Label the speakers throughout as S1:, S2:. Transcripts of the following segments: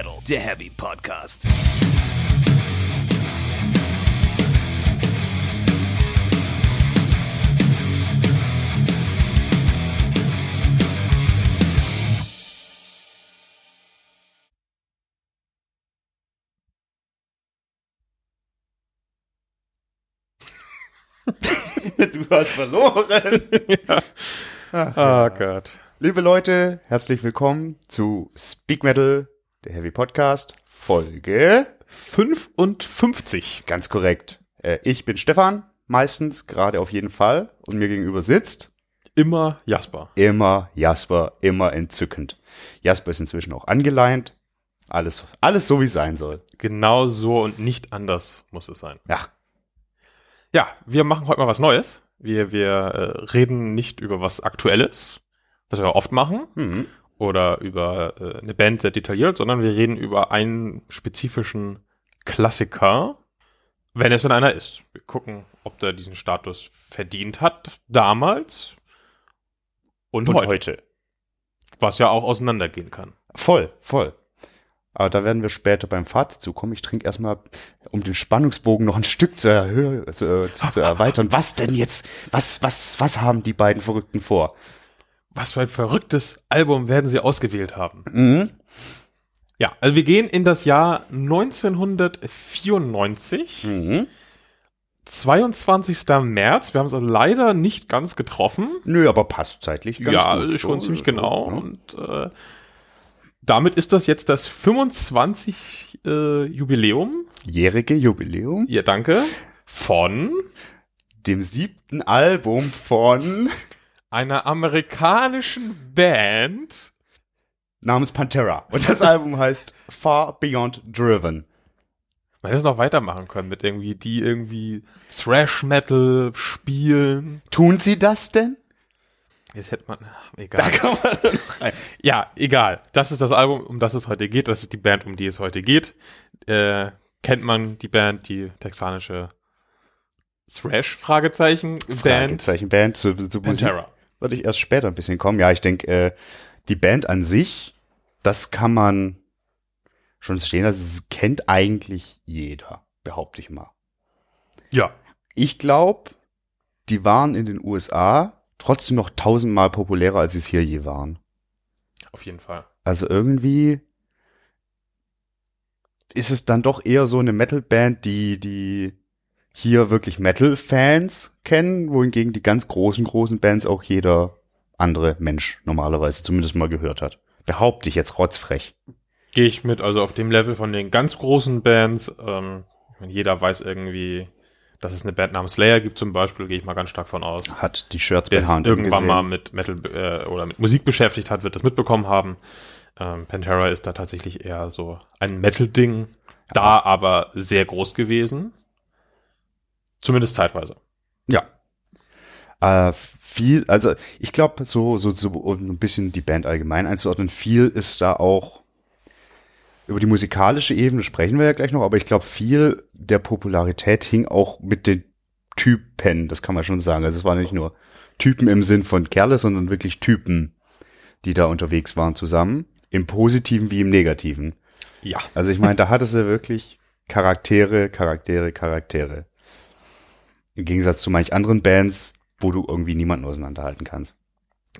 S1: Metal, der Heavy Podcast.
S2: du hast verloren.
S3: ja. Ach, oh ja. Gott.
S2: Liebe Leute, herzlich willkommen zu Speak Metal, der Heavy Podcast, Folge
S3: 55.
S2: Ganz korrekt. Äh, ich bin Stefan, meistens, gerade auf jeden Fall, und mir gegenüber sitzt
S3: immer Jasper.
S2: Immer Jasper, immer entzückend. Jasper ist inzwischen auch angeleint. Alles, alles so, wie es sein soll.
S3: Genau so und nicht anders muss es sein.
S2: Ja.
S3: Ja, wir machen heute mal was Neues. Wir, wir äh, reden nicht über was Aktuelles, was wir oft machen,
S2: Mhm.
S3: Oder über äh, eine Band sehr detailliert, sondern wir reden über einen spezifischen Klassiker, wenn es denn einer ist. Wir gucken, ob der diesen Status verdient hat, damals und,
S2: Und
S3: heute,
S2: heute.
S3: Was ja auch auseinandergehen kann.
S2: Voll, voll. Aber da werden wir später beim Fazit zukommen. Ich trinke erstmal, um den Spannungsbogen noch ein Stück zu, erhöhen, zu, äh, zu, zu erweitern. Was denn jetzt? Was, was, was haben die beiden Verrückten vor?
S3: Was für ein verrücktes Album werden sie ausgewählt haben.
S2: Mhm.
S3: Ja, also wir gehen in das Jahr 1994,
S2: Mhm.
S3: 22. März. Wir haben es leider nicht ganz getroffen.
S2: Nö, aber passt zeitlich ganz
S3: ja,
S2: gut.
S3: ist schon
S2: So,
S3: ziemlich
S2: so,
S3: genau.
S2: ne?
S3: Und äh, damit ist das jetzt das 25 äh, Jubiläum.
S2: Jährige Jubiläum.
S3: Ja, danke. Von
S2: Dem siebten Album von
S3: einer amerikanischen Band.
S2: namens Pantera. Und das Album heißt Far Beyond Driven.
S3: Man hätte es noch weitermachen können mit irgendwie, die irgendwie Thrash Metal spielen.
S2: Tun sie das denn?
S3: Jetzt hätte man, ach, egal.
S2: kann man.
S3: Ja, egal. Das ist das Album, um das es heute geht. Das ist die Band, um die es heute geht. Äh, kennt man die Band, die texanische Thrash, Fragezeichen, Band,
S2: Fragezeichen Band zu, zu
S3: Pantera.
S2: Würde ich erst später ein bisschen kommen. Ja, ich denke, äh, die Band an sich, das kann man schon stehen. Also es kennt eigentlich jeder, behaupte ich mal.
S3: Ja.
S2: Ich glaube, die waren in den USA trotzdem noch tausendmal populärer, als sie es hier je waren.
S3: Auf jeden Fall.
S2: Also irgendwie ist es dann doch eher so eine Metal-Band, die, die hier wirklich Metal-Fans kennen, wohingegen die ganz großen, großen Bands auch jeder andere Mensch normalerweise zumindest mal gehört hat. Behaupte ich jetzt rotzfrech.
S3: Gehe ich mit, also auf dem Level von den ganz großen Bands. Ähm, wenn jeder weiß irgendwie, dass es eine Band namens Slayer gibt zum Beispiel, gehe ich mal ganz stark von aus.
S2: Hat die Shirts
S3: Der sich irgendwann
S2: gesehen.
S3: mal mit Metal äh, oder mit Musik beschäftigt hat, wird das mitbekommen haben. Ähm, Pantera ist da tatsächlich eher so ein Metal-Ding, da aber sehr groß gewesen. Zumindest zeitweise.
S2: Ja. Äh, viel, also ich glaube, so, so, so, um ein bisschen die Band allgemein einzuordnen, viel ist da auch über die musikalische Ebene sprechen wir ja gleich noch, aber ich glaube, viel der Popularität hing auch mit den Typen, das kann man schon sagen. Also es waren nicht nur Typen im Sinn von Kerle, sondern wirklich Typen, die da unterwegs waren zusammen. Im Positiven wie im Negativen.
S3: Ja.
S2: Also ich meine, da hatte sie wirklich Charaktere, Charaktere, Charaktere. Im Gegensatz zu manch anderen Bands, wo du irgendwie niemanden auseinanderhalten kannst.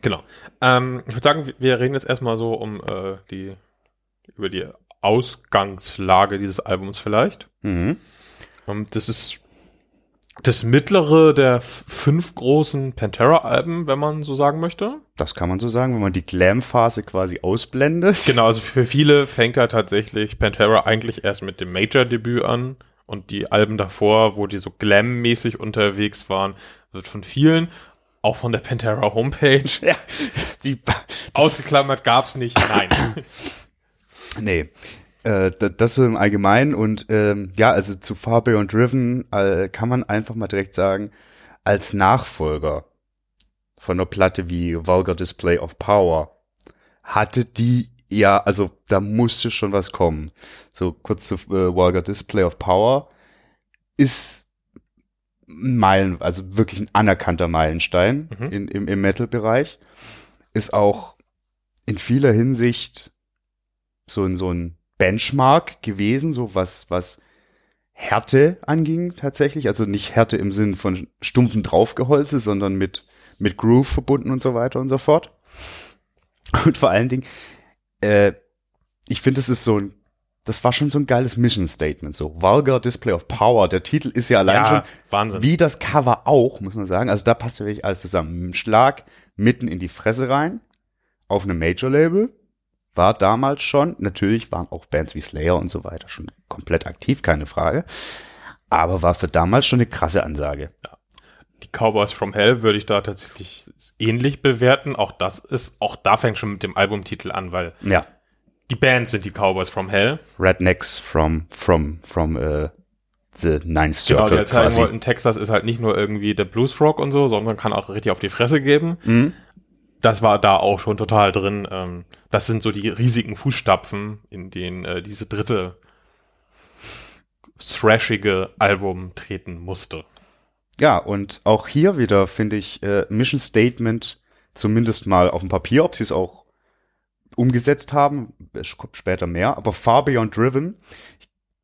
S3: Genau. Ähm, ich würde sagen, wir reden jetzt erstmal so um äh, die über die Ausgangslage dieses Albums vielleicht.
S2: Mhm.
S3: Und das ist das mittlere der fünf großen Pantera-Alben, wenn man so sagen möchte.
S2: Das kann man so sagen, wenn man die Glam-Phase quasi ausblendet.
S3: Genau, also für viele fängt da tatsächlich Pantera eigentlich erst mit dem Major-Debüt an. Und die Alben davor, wo die so glam-mäßig unterwegs waren, wird von vielen, auch von der Pantera Homepage,
S2: Ja, die,
S3: ausgeklammert gab's nicht. Nein.
S2: nee, äh, da- das so im Allgemeinen und ähm, ja, also zu Far Beyond Driven äh, kann man einfach mal direkt sagen, als Nachfolger von einer Platte wie Vulgar Display of Power hatte die ja, also da musste schon was kommen. So kurz zu äh, Vulgar Display of Power ist ein Meilen, also wirklich ein anerkannter Meilenstein
S3: Mhm.
S2: in, im, im Metal-Bereich. Ist auch in vieler Hinsicht so ein, so ein Benchmark gewesen, so was, was Härte anging tatsächlich. Also nicht Härte im Sinn von stumpfen Draufgeholze, sondern mit, mit Groove verbunden und so weiter und so fort. Und vor allen Dingen, äh, ich finde, es ist so ein, das war schon so ein geiles Mission Statement, so Vulgar Display of Power. Der Titel ist ja allein
S3: Ja,
S2: schon,
S3: Wahnsinn.
S2: wie das Cover auch, muss man sagen. Also da passt ja wirklich alles zusammen. Ein Schlag mitten in die Fresse rein, auf einem Major-Label. War damals schon, natürlich waren auch Bands wie Slayer und so weiter schon komplett aktiv, keine Frage. Aber war für damals schon eine krasse Ansage.
S3: Die Cowboys from Hell würde ich da tatsächlich ähnlich bewerten. Auch das ist, auch da fängt schon mit dem Albumtitel an, weil
S2: Ja.
S3: die Bands sind die Cowboys from Hell.
S2: Rednecks from, from, from, äh, the Ninth
S3: Genau, die
S2: Circle
S3: halt zeigen wollten, Texas ist halt nicht nur irgendwie der Blues Rock und so, sondern kann auch richtig auf die Fresse geben.
S2: Mhm.
S3: Das war da auch schon total drin. Ähm, das sind so die riesigen Fußstapfen, in denen äh, diese dritte thrashige Album treten musste.
S2: Ja, und auch hier wieder finde ich äh, Mission Statement zumindest mal auf dem Papier, ob sie es auch umgesetzt haben, es kommt später mehr, aber Far Beyond Driven,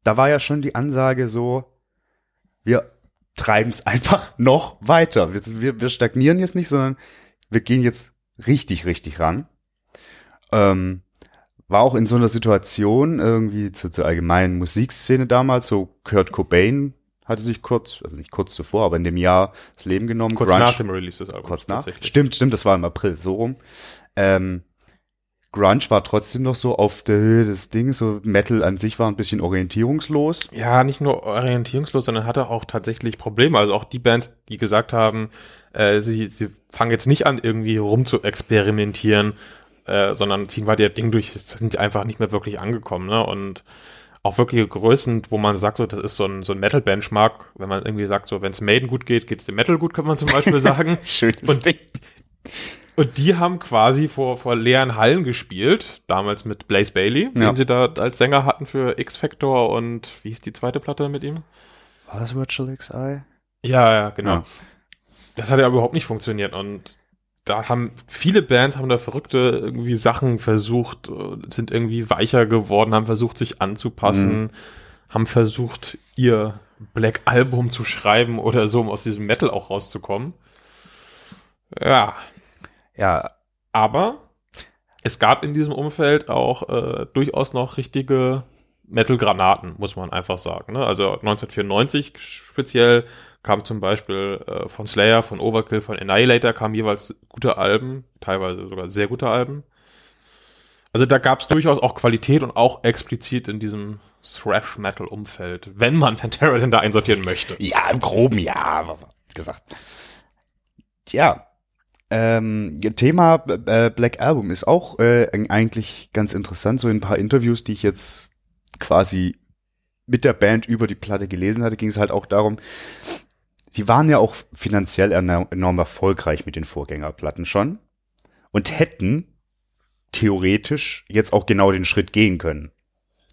S2: da war ja schon die Ansage so, wir treiben es einfach noch weiter. Wir, wir, wir stagnieren jetzt nicht, sondern wir gehen jetzt richtig, richtig ran. Ähm, war auch in so einer Situation irgendwie zur, zur allgemeinen Musikszene damals, so Kurt Cobain hatte sich kurz, also nicht kurz zuvor, aber in dem Jahr das Leben genommen.
S3: Kurz
S2: Grunge-
S3: nach dem Release des Albums.
S2: kurz nach. Stimmt, stimmt, das war im April, so rum. Ähm, Grunge war trotzdem noch so auf der Höhe des Dings, so Metal an sich war ein bisschen orientierungslos.
S3: Ja, nicht nur orientierungslos, sondern hatte auch tatsächlich Probleme. Also auch die Bands, die gesagt haben, äh, sie, sie fangen jetzt nicht an, irgendwie rum zu experimentieren, äh, sondern ziehen weiter ihr Ding durch, sind einfach nicht mehr wirklich angekommen. Ne? Und auch wirkliche Größen, wo man sagt, so, das ist so ein, so ein Metal-Benchmark, wenn man irgendwie sagt, so, wenn es Maiden gut geht, geht's dem Metal gut, kann man zum Beispiel sagen.
S2: Schönes
S3: Und-
S2: Ding.
S3: Und die haben quasi vor, vor leeren Hallen gespielt, damals mit Blaze Bailey,
S2: Ja.
S3: den sie da als Sänger hatten für X-Factor und wie hieß die zweite Platte mit ihm?
S2: War das Virtual XI?
S3: Ja, ja, genau.
S2: Ja.
S3: Das hat ja überhaupt nicht funktioniert und da haben viele Bands haben da verrückte irgendwie Sachen versucht, äh, sind irgendwie weicher geworden, haben versucht sich anzupassen,
S2: Mhm.
S3: haben versucht ihr Black Album zu schreiben oder so, um aus diesem Metal auch rauszukommen. Ja,
S2: Ja,
S3: aber es gab in diesem Umfeld auch äh, durchaus noch richtige Metal-Granaten, muss man einfach sagen. Ne? Also 1994 speziell kam zum Beispiel äh, von Slayer, von Overkill, von Annihilator kamen jeweils gute Alben, teilweise sogar sehr gute Alben. Also da gab es durchaus auch Qualität und auch explizit in diesem Thrash-Metal-Umfeld, wenn man Pantera denn da einsortieren möchte.
S2: ja, im Groben, ja, gesagt. Ja, ähm, Thema äh, Black Album ist auch äh, eigentlich ganz interessant. So in ein paar Interviews, die ich jetzt quasi mit der Band über die Platte gelesen hatte, ging es halt auch darum, die waren ja auch finanziell enorm, erfolgreich mit den Vorgängerplatten schon und hätten theoretisch jetzt auch genau den Schritt gehen können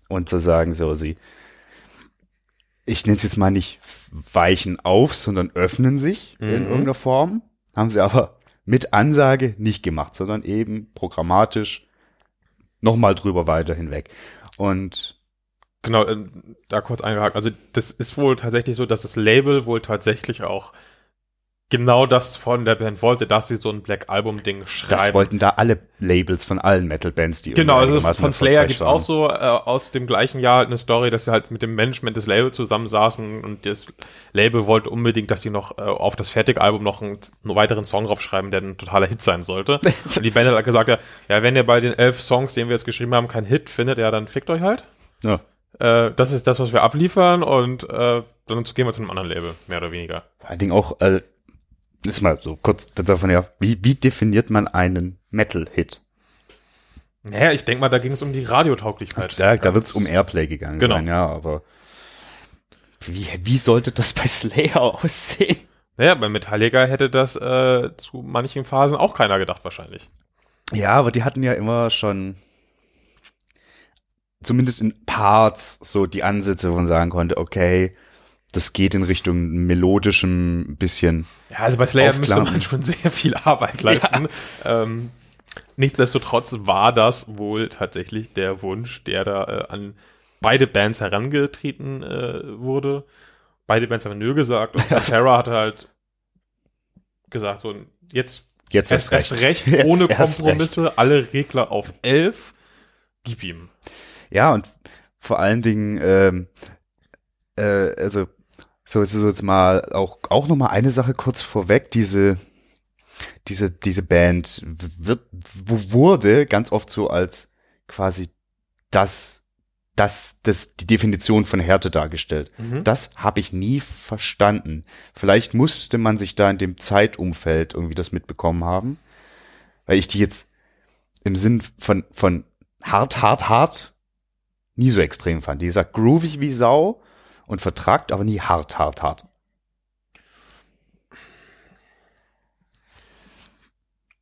S2: und zu sagen, so sie, ich nenne es jetzt mal nicht weichen auf, sondern öffnen sich in
S3: Mhm.
S2: irgendeiner Form, haben sie aber mit Ansage nicht gemacht, sondern eben programmatisch nochmal drüber weiter hinweg. Und
S3: Genau, ähm, da kurz eingehakt. Also das ist wohl tatsächlich so, dass das Label wohl tatsächlich auch genau das von der Band wollte, dass sie so ein Black Album Ding
S2: das
S3: schreiben.
S2: wollten da alle Labels von allen Metal-Bands, die
S3: Genau, also von Slayer gibt's auch so äh, aus dem gleichen Jahr halt eine Story, dass sie halt mit dem Management des Labels zusammensaßen und das Label wollte unbedingt, dass die noch äh, auf das Fertigalbum noch einen, einen weiteren Song draufschreiben, der ein totaler Hit sein sollte. und die Band hat gesagt, ja, ja, wenn ihr bei den elf Songs, den wir jetzt geschrieben haben, keinen Hit findet, ja, dann fickt euch halt.
S2: Ja.
S3: Äh, das ist das, was wir abliefern und äh, dann gehen wir zu einem anderen Label, mehr oder weniger.
S2: Vor allen Dingen auch, äh, ist mal so kurz davon ja, wie, wie definiert man einen Metal-Hit?
S3: Naja, ich denke mal, da ging es um die Radiotauglichkeit.
S2: Da, da wird's um Airplay gegangen
S3: Genau.
S2: sein, ja, aber wie, wie sollte das bei Slayer aussehen?
S3: Naja, bei Metallica hätte das äh, zu manchen Phasen auch keiner gedacht wahrscheinlich.
S2: Ja, aber die hatten ja immer schon zumindest in Parts so die Ansätze, wo man sagen konnte, okay, das geht in Richtung melodischem bisschen.
S3: Ja, also bei Slayer müsste man schon sehr viel Arbeit leisten. Ähm, Nichtsdestotrotz war das wohl tatsächlich der Wunsch, der da äh, an beide Bands herangetreten äh, wurde. Beide Bands haben Nö gesagt und Farah hatte halt gesagt, so jetzt
S2: Jetzt
S3: erst
S2: erst
S3: recht, recht
S2: Jetzt
S3: ohne Kompromisse, alle Regler auf 11, gib ihm.
S2: Ja, und vor allen Dingen, ähm, äh, also so, so jetzt mal auch auch noch mal eine Sache kurz vorweg. Diese diese diese Band wird wurde ganz oft so als quasi das das das die Definition von Härte dargestellt.
S3: Mhm.
S2: Das habe ich nie verstanden. Vielleicht musste man sich da in dem Zeitumfeld irgendwie das mitbekommen haben, weil ich die jetzt im Sinn von von hart, hart, hart nie so extrem fand. Die gesagt groovig wie Sau und vertragt, aber nie hart, hart, hart.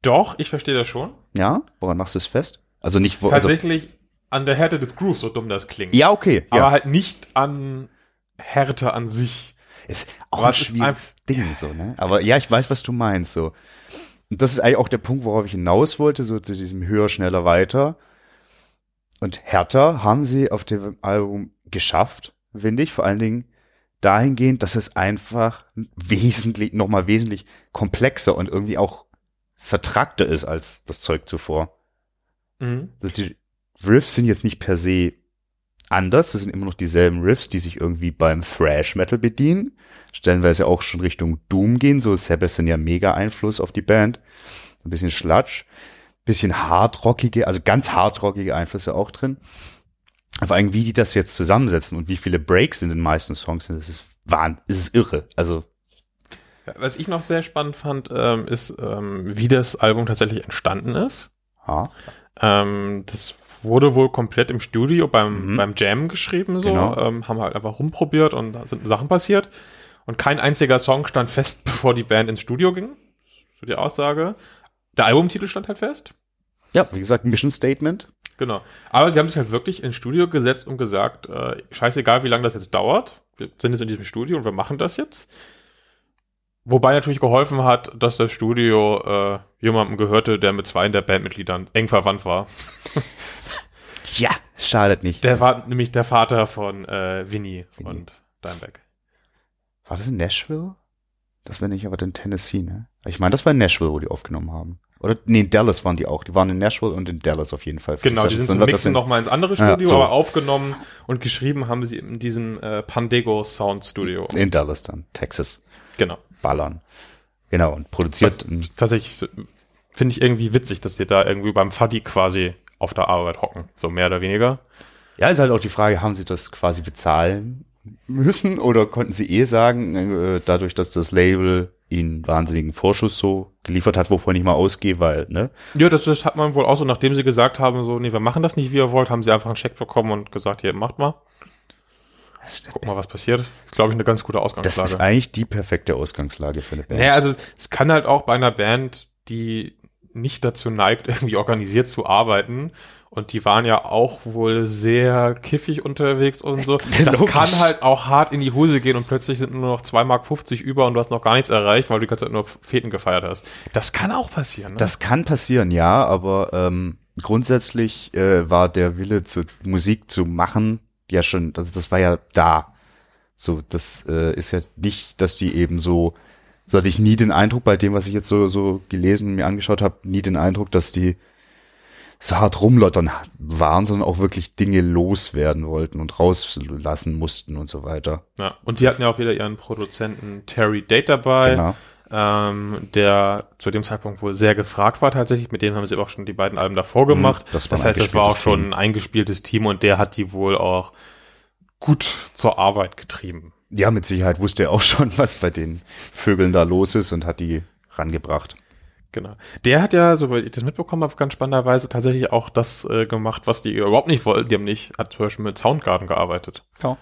S3: Doch, ich verstehe das schon.
S2: Ja, woran machst du es fest? Also nicht wo also,
S3: Tatsächlich an der Härte des Grooves, so dumm das klingt.
S2: Ja, okay.
S3: Aber
S2: Ja.
S3: halt nicht an Härte an sich.
S2: Ist auch
S3: Aber
S2: ein schwieriges Ding so, ne? Aber ja, ich weiß, was du meinst so. Und das ist eigentlich auch der Punkt, worauf ich hinaus wollte, so zu diesem höher, schneller, weiter. Und härter haben sie auf dem Album geschafft, finde ich, vor allen Dingen dahingehend, dass es einfach wesentlich, nochmal wesentlich komplexer und irgendwie auch vertrackter ist als das Zeug zuvor.
S3: Mhm.
S2: Also die Riffs sind jetzt nicht per se anders, das sind immer noch dieselben Riffs, die sich irgendwie beim Thrash Metal bedienen, stellenweise auch schon Richtung Doom gehen, so Sebastian ja mega Einfluss auf die Band, ein bisschen Schlatsch, bisschen hardrockige, also ganz hardrockige Einflüsse auch drin. Aber eigentlich, wie die das jetzt zusammensetzen und wie viele Breaks in den meisten Songs sind, das ist wahn, das ist irre. Also,
S3: Was ich noch sehr spannend fand, ähm, ist, ähm, wie das Album tatsächlich entstanden ist.
S2: ja,
S3: Ähm, das wurde wohl komplett im Studio beim,
S2: Mhm.
S3: beim Jam geschrieben, so.
S2: Genau.
S3: Ähm, haben halt einfach rumprobiert und da sind Sachen passiert. Und kein einziger Song stand fest, bevor die Band ins Studio ging. So die Aussage. Der Albumtitel stand halt fest.
S2: ja, wie gesagt, Mission Statement.
S3: Genau. Aber sie haben sich halt wirklich ins Studio gesetzt und gesagt, äh, scheißegal, wie lange das jetzt dauert. Wir sind jetzt in diesem Studio und wir machen das jetzt. Wobei natürlich geholfen hat, dass das Studio äh, jemandem gehörte, der mit zwei der Bandmitgliedern eng verwandt war.
S2: Ja, schadet nicht.
S3: Der war nämlich der Vater von äh, Winnie und Dimebag.
S2: War das in Nashville? Das wäre nicht aber in Tennessee, ne? Ich meine, das war in Nashville, wo die aufgenommen haben. Oder, nee, in Dallas waren die auch. Die waren in Nashville und in Dallas auf jeden Fall.
S3: Genau, die
S2: Das
S3: sind zum Mixen nochmal ins andere
S2: Ja,
S3: Studio,
S2: so.
S3: aber aufgenommen und geschrieben haben sie in diesem äh, Pandego Sound Studio.
S2: In Dallas dann, Texas.
S3: Genau.
S2: Ballern. Genau, und produziert.
S3: Was tatsächlich so- finde ich irgendwie witzig, dass die da irgendwie beim Faddy quasi auf der Arbeit hocken, so mehr oder weniger.
S2: Ja, ist halt auch die Frage, haben sie das quasi bezahlen müssen oder konnten sie eh sagen, äh, dadurch, dass das Label ihnen wahnsinnigen Vorschuss so geliefert hat, wovon ich mal ausgehe, weil, ne?
S3: Ja, das, das hat man wohl auch so, nachdem sie gesagt haben, so, nee, wir machen das nicht, wie ihr wollt, haben sie einfach einen Scheck bekommen und gesagt, hier, macht mal. Guck mal, was passiert. Ist, glaube ich, eine ganz gute
S2: Das
S3: Ausgangslage.
S2: ist eigentlich die perfekte Ausgangslage für eine Band.
S3: Naja, also es, es kann halt auch bei einer Band, die nicht dazu neigt, irgendwie organisiert zu arbeiten. Und die waren ja auch wohl sehr kiffig unterwegs und so. Das
S2: Logisch.
S3: kann halt auch hart in die Hose gehen und plötzlich sind nur noch 2,50 Mark über und du hast noch gar nichts erreicht, weil du die ganze Zeit nur Feten gefeiert hast. Das kann auch passieren. Ne?
S2: Das kann passieren, ja, aber ähm, grundsätzlich äh, war der Wille, zu Musik zu machen, ja schon, das, das war ja da. So, das äh, ist ja nicht, dass die eben so, so hatte ich nie den Eindruck, bei dem, was ich jetzt so, so gelesen und mir angeschaut habe, nie den Eindruck, dass die so hart rumlottern waren, sondern auch wirklich Dinge loswerden wollten und rauslassen mussten und so weiter.
S3: ja. Und die hatten ja auch wieder ihren Produzenten Terry Date dabei.
S2: Genau.
S3: ähm, der zu dem Zeitpunkt wohl sehr gefragt war tatsächlich. Mit denen haben sie auch schon die beiden Alben davor gemacht.
S2: Mhm, das
S3: das heißt, das war auch schon ein eingespieltes Team und der hat die wohl auch gut zur Arbeit getrieben.
S2: Ja, mit Sicherheit wusste er auch schon, was bei den Vögeln da los ist und hat die rangebracht.
S3: Genau. Der hat ja, soweit ich das mitbekommen habe, ganz spannenderweise tatsächlich auch das äh, gemacht, was die überhaupt nicht wollten. Die haben nicht, hat zum Beispiel mit Soundgarden gearbeitet.
S2: Ja.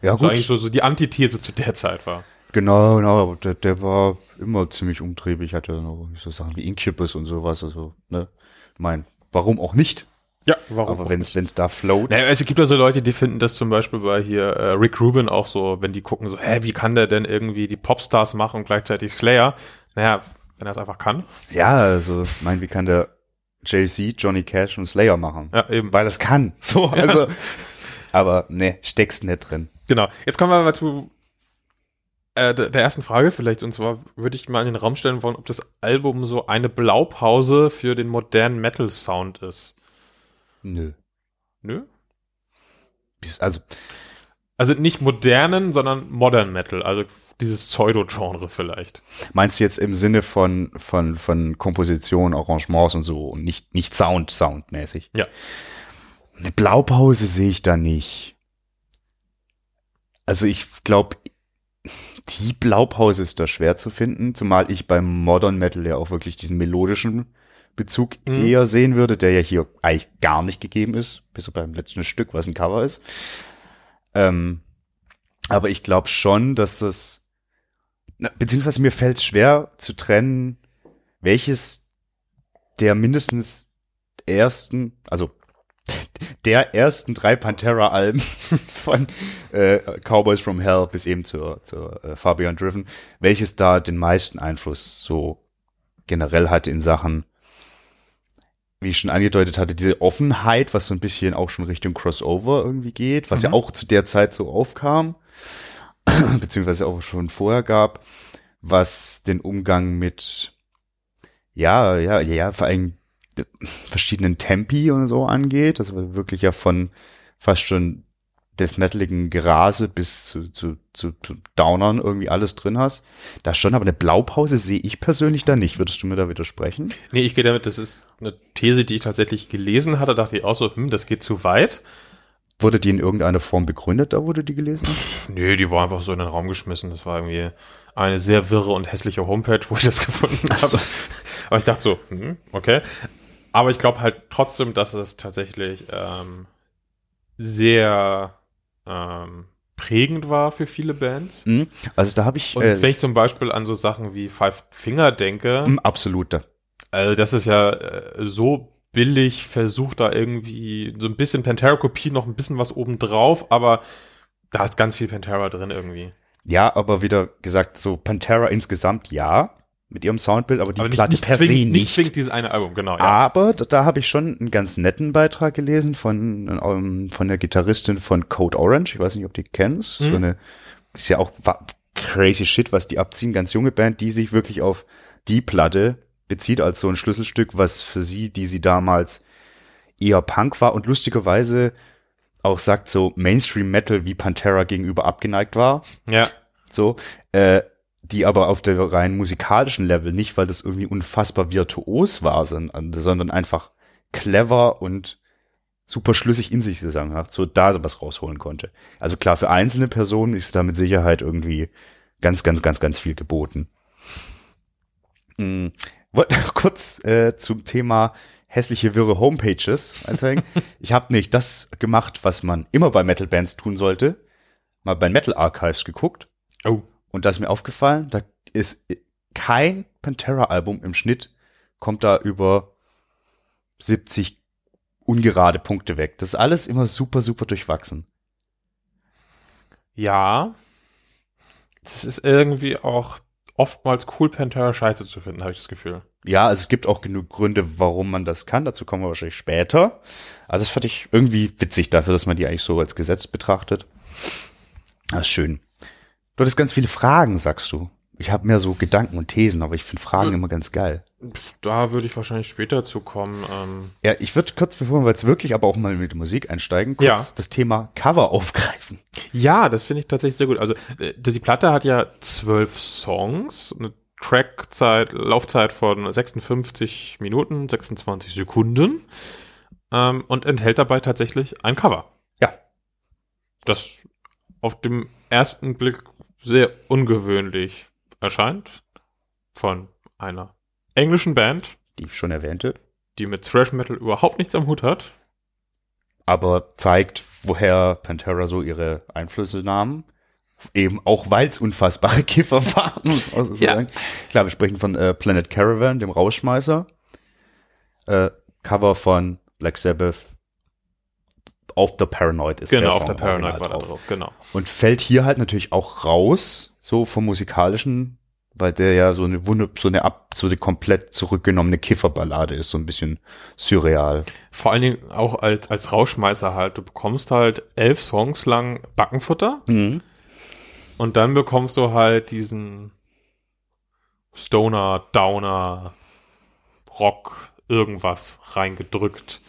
S2: Ja,
S3: So eigentlich so, so die Antithese zu der Zeit war.
S2: Genau, genau, aber der, der war immer ziemlich umtriebig, hatte noch so Sachen wie Incubus und sowas, also, ne, mein, warum auch nicht?
S3: Ja, warum?
S2: Aber
S3: auch
S2: wenn es da float,
S3: Naja, es gibt ja so Leute, die finden das zum Beispiel bei hier äh, Rick Rubin auch so, wenn die gucken so, hä, wie kann der denn irgendwie die Popstars machen und gleichzeitig Slayer? Naja, wenn er es einfach kann.
S2: Ja, also, ich meine, wie kann der JC, Johnny Cash und Slayer machen?
S3: Ja, eben.
S2: Weil das kann. So, also, aber ne, steckst nicht drin.
S3: Genau. Jetzt kommen wir mal zu äh, der ersten Frage vielleicht. Und zwar würde ich mal in den Raum stellen wollen, ob das Album so eine Blaupause für den modernen Metal-Sound ist.
S2: Nö.
S3: Nö?
S2: Also,
S3: Also nicht modernen, sondern Modern Metal. Also dieses Pseudo-Genre vielleicht.
S2: meinst du jetzt im Sinne von, von, von Komposition, Arrangements und so und nicht, nicht Sound, Soundmäßig?
S3: Ja.
S2: Eine Blaupause sehe ich da nicht. Also ich glaube, die Blaupause ist da schwer zu finden, zumal ich beim Modern Metal ja auch wirklich diesen melodischen Bezug
S3: Mhm.
S2: eher sehen würde, der ja hier eigentlich gar nicht gegeben ist, bis auf beim letzten Stück, was ein Cover ist. Ähm, aber ich glaube schon, dass das, na, beziehungsweise mir fällt es schwer zu trennen, welches der mindestens ersten, also der ersten drei Pantera-Alben von äh, Cowboys from Hell bis eben zur, zur äh, Far Beyond Driven, welches da den meisten Einfluss so generell hatte in Sachen, wie ich schon angedeutet hatte, diese Offenheit, was so ein bisschen auch schon Richtung Crossover irgendwie geht, was ja
S3: Mhm.
S2: auch zu der Zeit so aufkam, beziehungsweise auch schon vorher gab, was den Umgang mit, ja, ja, ja, vor allem verschiedenen Tempi und so angeht, also wirklich ja von fast schon Death Metaligen Gerase bis zu, zu, zu, zu Downern irgendwie alles drin hast. Da schon, aber eine Blaupause sehe ich persönlich da nicht. Würdest du mir da widersprechen?
S3: Nee, ich gehe damit, das ist eine These, die ich tatsächlich gelesen hatte, dachte ich auch so, hm, das geht zu weit.
S2: Wurde die in irgendeiner Form begründet, da wurde die gelesen?
S3: Nee, die war einfach so in den Raum geschmissen. Das war irgendwie eine sehr wirre und hässliche Homepage, wo ich das gefunden
S2: Ach so.
S3: habe. Aber ich dachte so, hm, okay. Aber ich glaube halt trotzdem, dass es tatsächlich ähm, sehr ähm, prägend war für viele Bands.
S2: Hm? Also da habe ich
S3: Und
S2: äh,
S3: wenn ich zum Beispiel an so Sachen wie Five Finger denke,
S2: hm, absolut da.
S3: also das ist ja äh, so billig versucht da irgendwie so ein bisschen Pantera-Kopie, noch ein bisschen was obendrauf, aber da ist ganz viel Pantera drin irgendwie.
S2: Ja, aber wieder gesagt, so Pantera insgesamt ja, mit ihrem Soundbild, aber die
S3: aber
S2: Platte per
S3: zwingend,
S2: se
S3: nicht.
S2: nicht.
S3: zwingend dieses eine Album, genau. Ja.
S2: Aber da, da habe ich schon einen ganz netten Beitrag gelesen von, ähm, von der Gitarristin von Code Orange. Ich weiß nicht, ob du die kennst.
S3: Mhm.
S2: So eine, ist ja auch crazy shit, was die abziehen. Ganz junge Band, die sich wirklich auf die Platte bezieht als so ein Schlüsselstück, was für sie, die sie damals eher Punk war und lustigerweise auch sagt so Mainstream Metal wie Pantera gegenüber abgeneigt war
S3: ja.
S2: so, äh, die aber auf der rein musikalischen Level nicht, weil das irgendwie unfassbar virtuos war, sondern, sondern einfach clever und super schlüssig in sich zusammen hat, so da was rausholen konnte. Also klar, für einzelne Personen ist da mit Sicherheit irgendwie ganz, ganz, ganz, ganz viel geboten. Hm, wollte noch kurz äh, zum Thema hässliche, wirre Homepages anzeigen. ich habe nicht das gemacht, was man immer bei Metal-Bands tun sollte. Mal bei Metal Archives geguckt
S3: Oh.
S2: Und da ist mir aufgefallen, da ist kein Pantera-Album im Schnitt kommt da über 70 ungerade Punkte weg. Das ist alles immer super, super durchwachsen.
S3: Ja. Es ist irgendwie auch oftmals cool, Pantera scheiße zu finden, habe ich das Gefühl.
S2: Ja, also es gibt auch genug Gründe, warum man das kann. Dazu kommen wir wahrscheinlich später. Also das fand ich irgendwie witzig dafür, dass man die eigentlich so als Gesetz betrachtet. Das ist schön. Du hattest ganz viele Fragen, sagst du. Ich habe mehr so Gedanken und Thesen, aber ich finde Fragen
S3: Hm.
S2: immer ganz geil.
S3: Da würde ich wahrscheinlich später zu kommen. Ähm,
S2: Ja, ich würde kurz, bevor wir jetzt wirklich aber auch mal mit Musik einsteigen, kurz
S3: Ja.
S2: das Thema Cover aufgreifen.
S3: ja, das finde ich tatsächlich sehr gut. Also äh, die Platte hat ja zwölf Songs, eine Trackzeit, Laufzeit von 56 Minuten, 26 Sekunden ähm, und enthält dabei tatsächlich ein Cover.
S2: Ja.
S3: Das auf dem ersten Blick sehr ungewöhnlich erscheint von einer englischen Band,
S2: Die ich schon erwähnte,
S3: die mit Thrash Metal überhaupt nichts am Hut hat.
S2: aber zeigt, woher Pantera so ihre Einflüsse nahmen. Eben auch, weil es unfassbare Kiffer waren, muss man so
S3: Ja.
S2: sagen. Klar, wir sprechen von äh, Planet Caravan, dem Rausschmeißer. Äh, Cover von Black Sabbath. Auf der Paranoid ist
S3: Genau,
S2: der
S3: auf der Paranoid war da drauf, genau.
S2: Und fällt hier halt natürlich auch raus, so vom musikalischen, weil der ja so eine Wunder, so eine ab, so eine komplett zurückgenommene Kifferballade ist, so ein bisschen surreal.
S3: Vor allen Dingen auch als, als Rauschmeißer halt. Du bekommst halt elf Songs lang Backenfutter
S2: Mhm.
S3: und dann bekommst du halt diesen Stoner, Downer, Rock, irgendwas reingedrückt.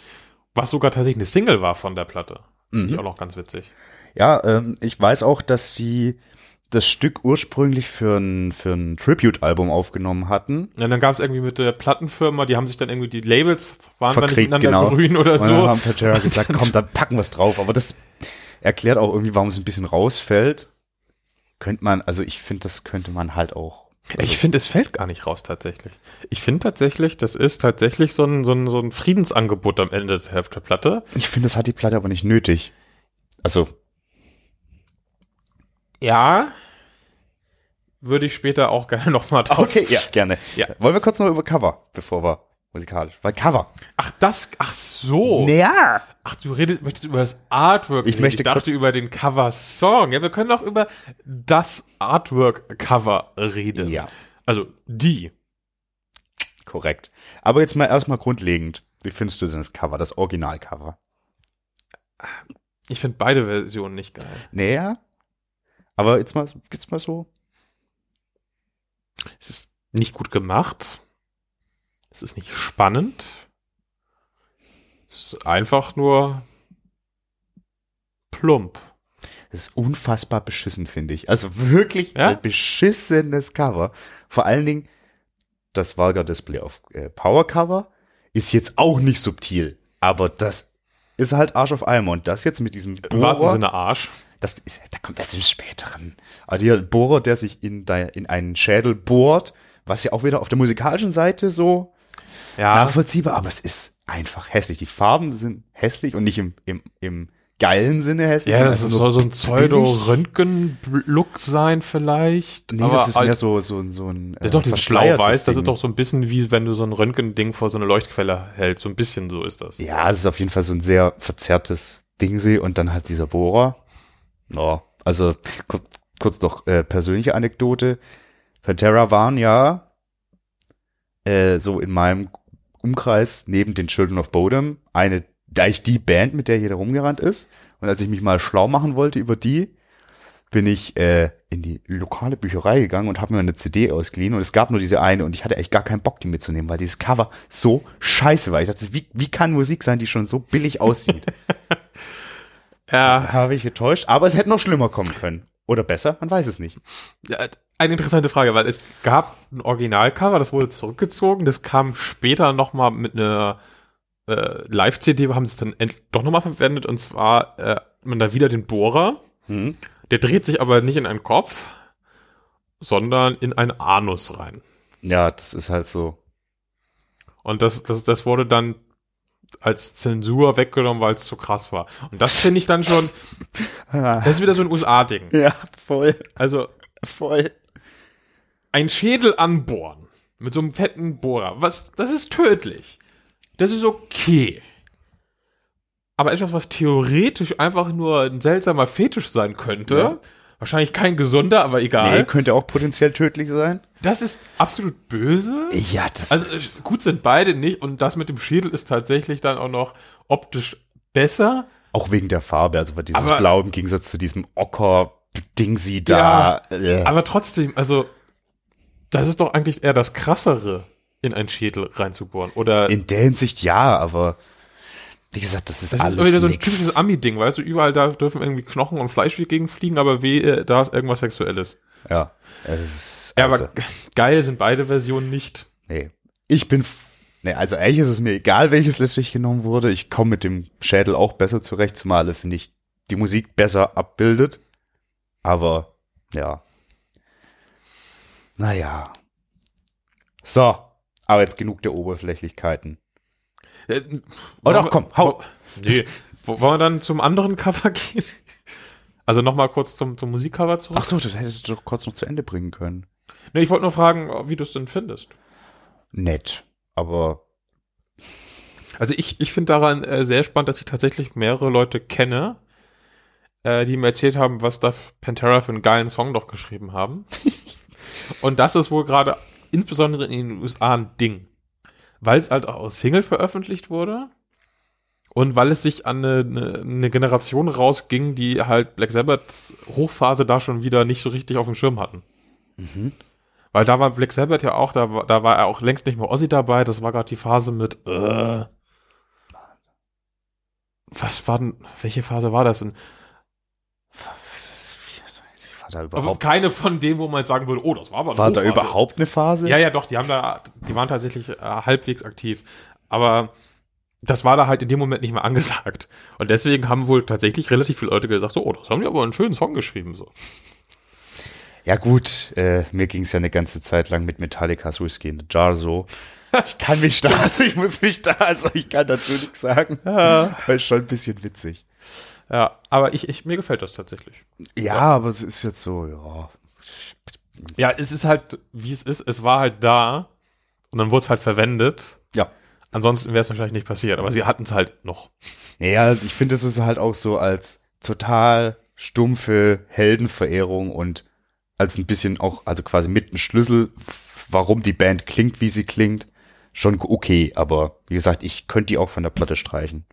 S3: Was sogar tatsächlich eine Single war von der Platte. Finde ich
S2: Mhm.
S3: auch noch ganz witzig.
S2: Ja, ähm, ich weiß auch, dass sie das Stück ursprünglich für ein, für ein Tribute-Album aufgenommen hatten.
S3: Ja, dann gab es irgendwie mit der Plattenfirma, die haben sich dann irgendwie die Labels waren dann
S2: Verkriegt,
S3: miteinander
S2: genau.
S3: grün oder
S2: Und dann
S3: so.
S2: haben Pantera gesagt, komm, dann packen wir es drauf. Aber das erklärt auch irgendwie, warum es ein bisschen rausfällt. Könnte man, also ich finde, das könnte man halt auch.
S3: Ich finde, es fällt gar nicht raus tatsächlich. Ich finde tatsächlich, das ist tatsächlich so ein, so ein, so ein Friedensangebot am Ende der der Platte.
S2: Ich finde, das hat die Platte aber nicht nötig. Also,
S3: Ja, würde ich später auch gerne nochmal drauf.
S2: okay, ja, gerne.
S3: Ja.
S2: Wollen wir kurz noch über Cover, bevor wir musikalisch, weil Cover.
S3: Ach, das, ach so.
S2: Ja.
S3: Ach, du redest, möchtest über das Artwork
S2: Ich
S3: reden.
S2: möchte
S3: ich dachte über den Cover-Song. Ja, wir können auch über das Artwork-Cover reden.
S2: Ja.
S3: Also, die.
S2: Korrekt. Aber jetzt mal erstmal grundlegend. Wie findest du denn das Cover, das Originalcover?
S3: Ich finde beide Versionen nicht geil.
S2: Näher. Aber jetzt mal, jetzt mal so.
S3: Es ist nicht gut gemacht. Es ist nicht spannend. Es ist einfach nur plump.
S2: Das ist unfassbar beschissen, finde ich. Also wirklich
S3: Ja?
S2: ein beschissenes Cover. Vor allen Dingen das Vulgar Display auf äh, Power Cover ist jetzt auch nicht subtil, aber das ist halt Arsch auf Eimer. Und das jetzt mit diesem
S3: Im wahrsten
S2: Bohrer,
S3: Sinne Arsch.
S2: das ist, da kommt das im späteren. Aber der Bohrer, der sich in, in einen Schädel bohrt, was ja auch wieder auf der musikalischen Seite so
S3: Ja.
S2: nachvollziehbar, aber es ist einfach hässlich. Die Farben sind hässlich und nicht im, im, im geilen Sinne hässlich.
S3: Ja, das soll so ein. Pseudo-Röntgen-Look sein vielleicht.
S2: Nee,
S3: aber
S2: das ist mehr
S3: halt-
S2: so, so, so ein
S3: Ja, doch, dieses
S2: verschleiertes
S3: Blau-Weiß, das
S2: Ding.
S3: ist doch so ein bisschen wie wenn du so ein Röntgen-Ding vor so eine Leuchtquelle hältst. So ein bisschen so ist das.
S2: Ja, es ist auf jeden Fall so ein sehr verzerrtes Dingsy und dann halt dieser Bohrer. Ja, also kur kurz noch äh, persönliche Anekdote. Pantera waren ja äh, so in meinem Umkreis neben den Children of Bodom eine, da ich die Band, mit der jeder rumgerannt ist. Und als ich mich mal schlau machen wollte über die, bin ich äh, in die lokale Bücherei gegangen und habe mir eine CD ausgeliehen und es gab nur diese eine und ich hatte echt gar keinen Bock, die mitzunehmen, weil dieses Cover so scheiße war. Ich dachte, wie, wie kann Musik sein, die schon so billig aussieht?
S3: Ja,
S2: Habe ich getäuscht, aber es hätte noch schlimmer kommen können. Oder besser, man weiß es nicht.
S3: Ja, eine interessante Frage, weil es gab ein Originalcover, das wurde zurückgezogen, das kam später nochmal mit einer äh, Live-CD, haben sie es dann doch nochmal verwendet und zwar äh, man da wieder den Bohrer,
S2: Hm?
S3: der dreht sich aber nicht in einen Kopf, sondern in einen Anus rein.
S2: Ja, das ist halt so.
S3: Und das, das, das wurde dann als Zensur weggenommen, weil es zu krass war. Und das finde ich dann schon, das ist wieder so ein USA-Ding.
S2: Ja, voll,
S3: Also
S2: voll.
S3: Ein Schädel anbohren mit so einem fetten Bohrer, was, das ist tödlich. Das ist okay. Aber etwas, was theoretisch einfach nur ein seltsamer Fetisch sein könnte,
S2: Ja.
S3: wahrscheinlich kein gesunder, aber egal,
S2: Nee, könnte auch potenziell tödlich sein.
S3: das ist absolut böse.
S2: Ja, das
S3: Also
S2: ist.
S3: äh, gut sind beide nicht und das mit dem Schädel ist tatsächlich dann auch noch optisch besser.
S2: Auch wegen der Farbe, also weil dieses
S3: Aber-
S2: Blau im Gegensatz zu diesem Ocker-Dingsy da. äh,
S3: Aber trotzdem, also das ist doch eigentlich eher das Krassere, in einen Schädel reinzubohren. Oder
S2: in der Hinsicht ja, aber wie gesagt, das ist
S3: Das
S2: alles
S3: ist wieder so ein
S2: nix.
S3: typisches Ami-Ding, weißt du, überall da dürfen irgendwie Knochen und Fleisch gegenfliegen, aber weh, äh, da ist irgendwas Sexuelles.
S2: Ja, es ist,
S3: Ja,
S2: also,
S3: aber geil sind beide Versionen nicht.
S2: nee. Ich bin, nee, also eigentlich ist es mir egal, welches letztlich genommen wurde. Ich komme mit dem Schädel auch besser zurecht, zumal er, finde ich, die Musik besser abbildet. Aber, ja. Naja. So. Aber jetzt genug der Oberflächlichkeiten.
S3: Äh,
S2: Oh, doch, komm, hau.
S3: Nee, wo- wollen wir dann zum anderen Cover gehen? Also nochmal kurz zum, zum Musikcover zurück.
S2: Ach so, das hättest du doch kurz noch zu Ende bringen können.
S3: Nee, ich wollte nur fragen, wie du es denn findest.
S2: Nett. Aber,
S3: Also ich, ich finde daran äh, sehr spannend, dass ich tatsächlich mehrere Leute kenne, äh, die mir erzählt haben, was da Pantera für einen geilen Song doch geschrieben haben. Und das ist wohl gerade insbesondere in den USA ein Ding. Weil es halt auch als Single veröffentlicht wurde und weil es sich an eine, eine, eine Generation rausging, die halt Black Sabbaths Hochphase da schon wieder nicht so richtig auf dem Schirm hatten.
S2: Mhm.
S3: Weil da war Black Sabbath ja auch, da, war- da war er auch längst nicht mehr Ozzy dabei, das war gerade die Phase mit, äh, was war denn, welche Phase war das denn?
S2: War da
S3: Aber
S2: überhaupt,
S3: keine von denen, wo man jetzt sagen würde, oh, das war aber eine
S2: war da
S3: Hochphase.
S2: überhaupt eine Phase?
S3: Ja, ja, doch, die haben da, die waren tatsächlich äh, halbwegs aktiv. Aber das war da halt in dem Moment nicht mehr angesagt. Und deswegen haben wohl tatsächlich relativ viele Leute gesagt, so, oh, das haben die aber einen schönen Song geschrieben, so.
S2: Ja gut, äh, mir ging es ja eine ganze Zeit lang mit Metallicas Whiskey in the Jar so. Ich kann mich da, also ich muss mich da, also ich kann dazu nichts sagen.
S3: Ja,
S2: Weil schon ein bisschen witzig.
S3: Ja aber ich, ich, mir gefällt das tatsächlich.
S2: Ja, aber es ist jetzt so, ja.
S3: Ja, es ist halt, wie es ist, es war halt da und dann wurde es halt verwendet.
S2: Ja.
S3: Ansonsten wäre es wahrscheinlich nicht passiert, aber sie hatten es halt noch.
S2: Naja, ich finde, es ist halt auch so als total stumpfe Heldenverehrung und als ein bisschen auch, also quasi mit einem Schlüssel, warum die Band klingt, wie sie klingt, schon okay. Aber wie gesagt, ich könnte die auch von der Platte streichen.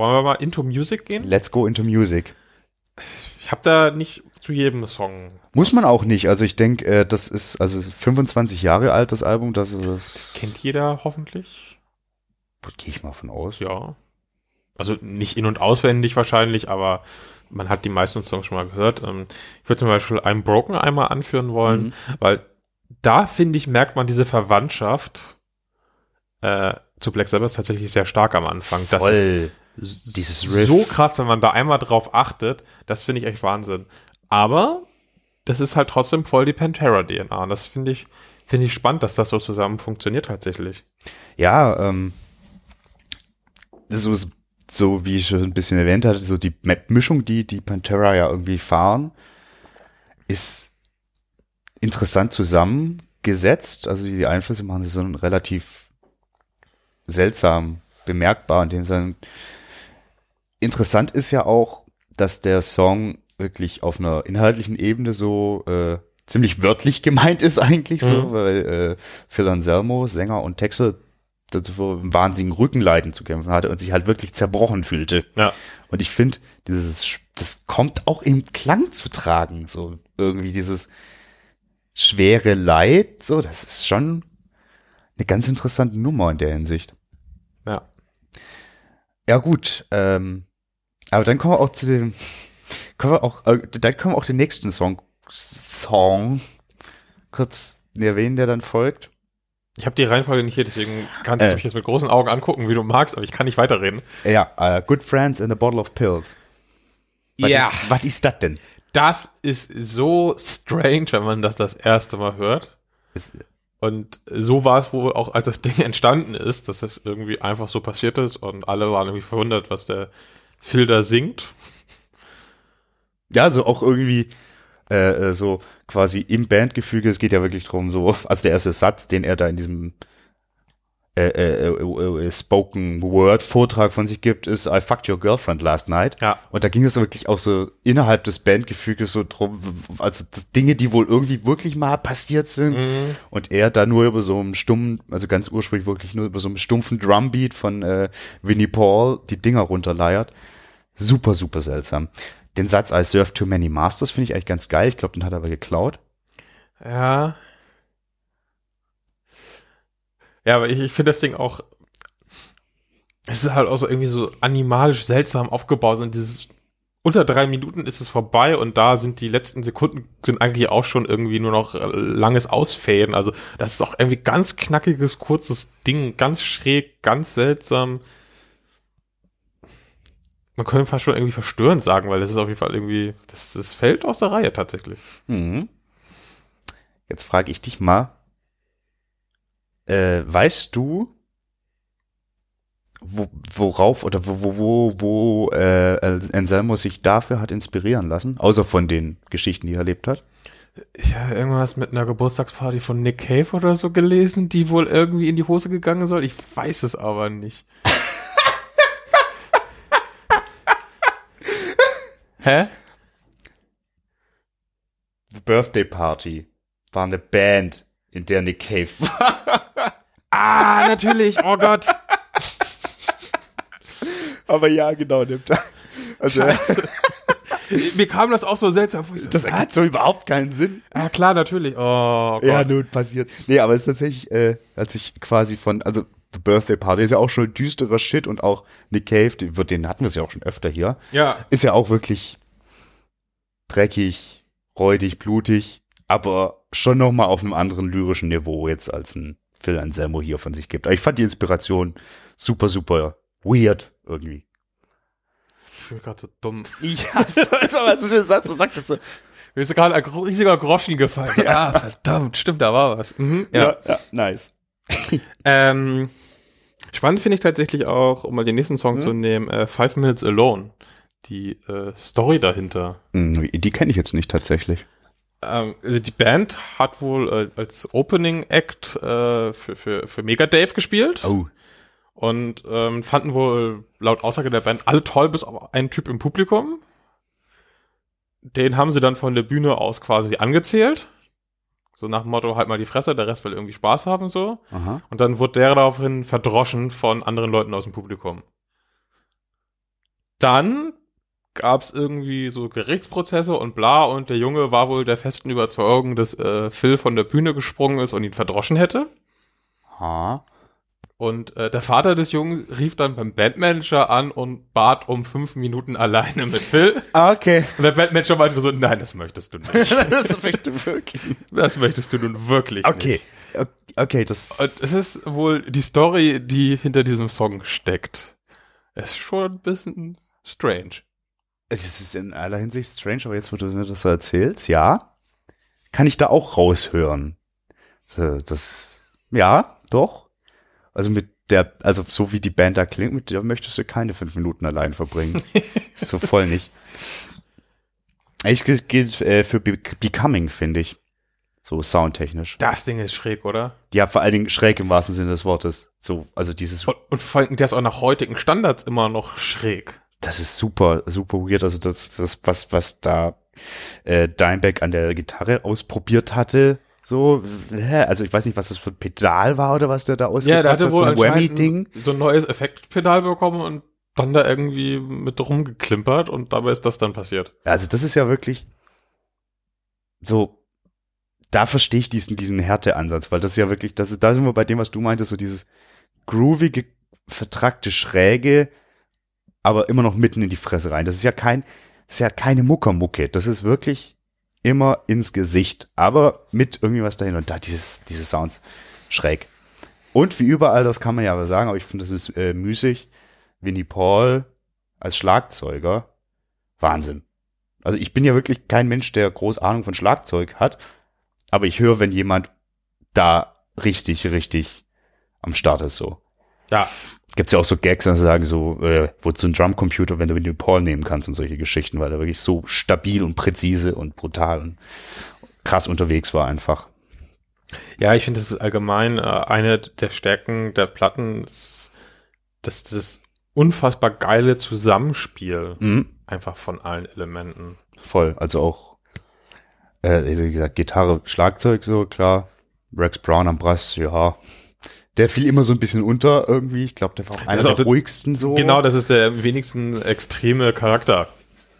S3: Wollen wir mal into Music gehen?
S2: Let's go into music.
S3: Ich habe da nicht zu jedem Song.
S2: Muss man auch nicht. Also ich denke, äh, das ist also 25 Jahre alt, das Album. Das, das
S3: Kennt jeder hoffentlich.
S2: gehe ich mal von aus.
S3: Ja. Also nicht in- und auswendig wahrscheinlich, aber man hat die meisten Songs schon mal gehört. Ähm, Ich würde zum Beispiel I'm Broken einmal anführen wollen,
S2: Mhm.
S3: weil da, finde ich, merkt man diese Verwandtschaft äh, zu Black Sabbath tatsächlich sehr stark am Anfang. Das ist
S2: Voll. Dieses Riff.
S3: so krass, wenn man da einmal drauf achtet. Das finde ich echt Wahnsinn. Aber das ist halt trotzdem voll die Pantera-DNA. Und das finde ich, finde ich spannend, dass das so zusammen funktioniert tatsächlich.
S2: Ja, ähm, so, so wie ich schon ein bisschen erwähnt hatte, so die Map-Mischung, die die Pantera ja irgendwie fahren, ist interessant zusammengesetzt. Also die Einflüsse machen sie so relativ seltsam bemerkbar, in dem Sinne. Interessant ist ja auch, dass der Song wirklich auf einer inhaltlichen Ebene so äh, ziemlich wörtlich gemeint ist eigentlich so,
S3: Mhm.
S2: weil äh, Phil Anselmo, Sänger und Texter, dazu einen wahnsinnigen Rückenleiden zu kämpfen hatte und sich halt wirklich zerbrochen fühlte.
S3: Ja.
S2: Und ich finde, dieses, das kommt auch im Klang zu tragen, so irgendwie dieses schwere Leid, so, das ist schon eine ganz interessante Nummer in der Hinsicht.
S3: Ja.
S2: Ja, gut, ähm, aber dann kommen wir auch zu dem, können wir auch, äh, dann können wir auch den nächsten Song, Song kurz erwähnen, der dann folgt.
S3: Ich habe die Reihenfolge nicht hier, deswegen kannst
S2: Äh.
S3: du mich jetzt mit großen Augen angucken, wie du magst, aber ich kann nicht weiterreden.
S2: Ja, äh, Good Friends and a Bottle of Pills. Was
S3: Ja.
S2: Ist, was ist das denn?
S3: Das ist so strange, wenn man das das erste Mal hört.
S2: Ist,
S3: Und so war es wohl auch, als das Ding entstanden ist, dass es irgendwie einfach so passiert ist und alle waren irgendwie verwundert, was der Da singt.
S2: ja, so auch irgendwie äh, äh, so quasi im Bandgefüge, es geht ja wirklich drum, so, also der erste Satz, den er da in diesem äh, äh, äh, äh, Spoken Word Vortrag von sich gibt, ist I fucked your girlfriend last night.
S3: Ja.
S2: Und da ging es wirklich auch so innerhalb des Bandgefüges so drum, also Dinge, die wohl irgendwie wirklich mal passiert sind.
S3: Mhm.
S2: Und er da nur über so einen stummen, also ganz ursprünglich wirklich nur über so einen stumpfen Drumbeat von äh, Winnie Paul die Dinger runterleiert. Super, super seltsam. Den Satz I serve too many masters finde ich eigentlich ganz geil. Ich glaube, den hat er aber geklaut.
S3: Ja. Ja, aber ich, ich finde das Ding auch. Es ist halt auch so irgendwie so animalisch seltsam aufgebaut und dieses unter drei Minuten ist es vorbei und da sind die letzten Sekunden sind eigentlich auch schon irgendwie nur noch äh, langes Ausfäden. Also das ist auch irgendwie ganz knackiges, kurzes Ding, ganz schräg, ganz seltsam. Man könnte fast schon irgendwie verstörend sagen, weil das ist auf jeden Fall irgendwie, das, das fällt aus der Reihe tatsächlich.
S2: Mhm. Jetzt frage ich dich mal, äh, weißt du, wo, worauf oder wo, wo, wo, wo äh, Anselmo sich dafür hat inspirieren lassen, außer von den Geschichten, die er erlebt hat?
S3: Ich habe irgendwas mit einer Geburtstagsparty von Nick Cave oder so gelesen, die wohl irgendwie in die Hose gegangen soll. Ich weiß es aber nicht. Hä?
S2: The Birthday Party war eine Band, in der Nick Cave war.
S3: Ah, natürlich. Oh Gott.
S2: Aber ja, genau, nimmt er. Also,
S3: Scheiße. Mir kam das auch so seltsam vor. So,
S2: das ergibt so überhaupt keinen Sinn.
S3: Ah, klar, natürlich. Oh Gott.
S2: Ja, nun passiert. Nee, aber es ist tatsächlich, äh, als ich quasi von, also The Birthday Party ist ja auch schon düsterer Shit und auch Nick Cave, den, wird- den hatten wir es ja auch schon öfter hier,
S3: ja.
S2: ist ja auch wirklich dreckig, räudig, blutig, aber schon noch mal auf einem anderen lyrischen Niveau jetzt als ein Phil Anselmo hier von sich gibt. Aber ich fand die Inspiration super, super weird irgendwie.
S3: Ich fühle gerade so dumm.
S2: Ja, so, als du den Satz so sagtest, so,
S3: Mir ist gerade ein riesiger Groschen gefallen. Ja, verdammt, stimmt, da war was. Mhm, ja.
S2: ja, ja, nice.
S3: Ähm, spannend finde ich tatsächlich auch, um mal den nächsten Song
S2: Mhm.
S3: zu nehmen, äh, Five Minutes Alone. Die äh, Story dahinter.
S2: Hm, Die kenne ich jetzt nicht tatsächlich.
S3: Ähm, also die Band hat wohl äh, als Opening Act äh, für, für, für Mega Dave gespielt
S2: Oh.
S3: und ähm, fanden wohl laut Aussage der Band alle toll, bis auf einen Typ im Publikum. Den haben sie dann von der Bühne aus quasi angezählt. So nach dem Motto, halt mal die Fresse, der Rest will irgendwie Spaß haben, so.
S2: Aha.
S3: Und dann wurde der daraufhin verdroschen von anderen Leuten aus dem Publikum. Dann gab es irgendwie so Gerichtsprozesse und bla und der Junge war wohl der festen Überzeugung, dass äh, Phil von der Bühne gesprungen ist und ihn verdroschen hätte.
S2: Ha.
S3: Und äh, der Vater des Jungen rief dann beim Bandmanager an und bat um fünf Minuten alleine mit Phil.
S2: Ah, Okay.
S3: Und der Bandmanager meinte so, nein, das möchtest du nicht.
S2: das möchte wirklich.
S3: Das möchtest du nun wirklich
S2: Okay.
S3: nicht.
S2: Okay, das.
S3: Und es ist wohl die Story, die hinter diesem Song steckt. Es ist schon ein bisschen strange.
S2: Das ist in aller Hinsicht strange, aber jetzt, wo du mir das so erzählst, ja, kann ich da auch raushören. Das, ja, doch. Also mit der, also so wie die Band da klingt, mit der möchtest du keine fünf Minuten allein verbringen. so voll nicht. Ich geht äh, für Be Becoming, finde ich. So soundtechnisch.
S3: Das Ding ist schräg, oder?
S2: Ja, vor allen Dingen schräg im wahrsten Sinne des Wortes. So, also dieses
S3: Und, und vor allem, der ist auch nach heutigen Standards immer noch schräg.
S2: Das ist super, super weird. Also das, das was, was da äh, Dimebag an der Gitarre ausprobiert hatte, so, hä? also ich weiß nicht, was das für ein Pedal war oder was der da ausgepackt
S3: der hatte
S2: hat,
S3: wohl
S2: so ein Whammy-Ding.
S3: so ein neues Effektpedal bekommen und dann da irgendwie mit rumgeklimpert und dabei ist das dann passiert.
S2: Also das ist ja wirklich so, da verstehe ich diesen, diesen Härteansatz, weil das ist ja wirklich, das ist, da sind wir bei dem, was du meintest, so dieses groovige, vertrackte Schräge, aber immer noch mitten in die Fresse rein. Das ist ja kein, das ist ja keine Muckermucke. Das ist wirklich immer ins Gesicht, aber mit irgendwie was dahin. Und da dieses, diese Sounds schräg. Und wie überall, das kann man ja aber sagen, aber ich finde, das ist äh, müßig. Winnie Paul als Schlagzeuger, Wahnsinn. Also ich bin ja wirklich kein Mensch, der groß Ahnung von Schlagzeug hat, aber ich höre, wenn jemand da richtig, richtig am Start ist so.
S3: Ja,
S2: Gibt's ja auch so Gags, dass sie sagen so, äh, wozu ein Drumcomputer, wenn du Winnie Paul nehmen kannst und solche Geschichten, weil er wirklich so stabil und präzise und brutal und krass unterwegs war einfach.
S3: Ja, ich finde, das ist allgemein äh, eine der Stärken der Platten, dass das unfassbar geile Zusammenspiel
S2: Mhm.
S3: einfach von allen Elementen.
S2: Voll, also auch, äh, also wie gesagt, Gitarre, Schlagzeug, so klar. Rex Brown am Brass, ja. Der fiel immer so ein bisschen unter irgendwie. Ich glaube, der war auch einer der
S3: auch
S2: ruhigsten so.
S3: Genau, das ist der wenigsten extreme Charakter.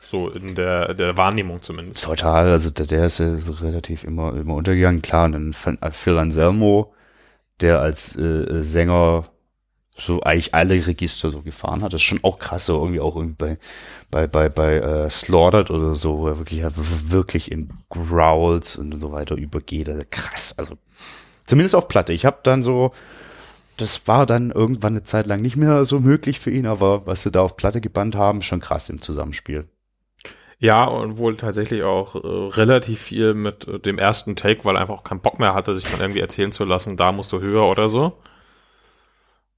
S3: So in der, der Wahrnehmung zumindest.
S2: Total, also der, der ist ja so relativ immer, immer untergegangen. Klar, und dann äh, Phil Anselmo, der als äh, äh, Sänger so eigentlich alle Register so gefahren hat. Das ist schon auch krass, so irgendwie auch irgendwie bei, bei, bei, bei äh, Slaughtered oder so, wo er wirklich, wirklich in Growls und so weiter übergeht. Also krass, also zumindest auf Platte. Ich habe dann so, das war dann irgendwann eine Zeit lang nicht mehr so möglich für ihn, aber was sie da auf Platte gebannt haben, schon krass im Zusammenspiel.
S3: Ja, und wohl tatsächlich auch äh, relativ viel mit äh, dem ersten Take, weil er einfach auch keinen Bock mehr hatte, sich dann irgendwie erzählen zu lassen, da musst du höher oder so.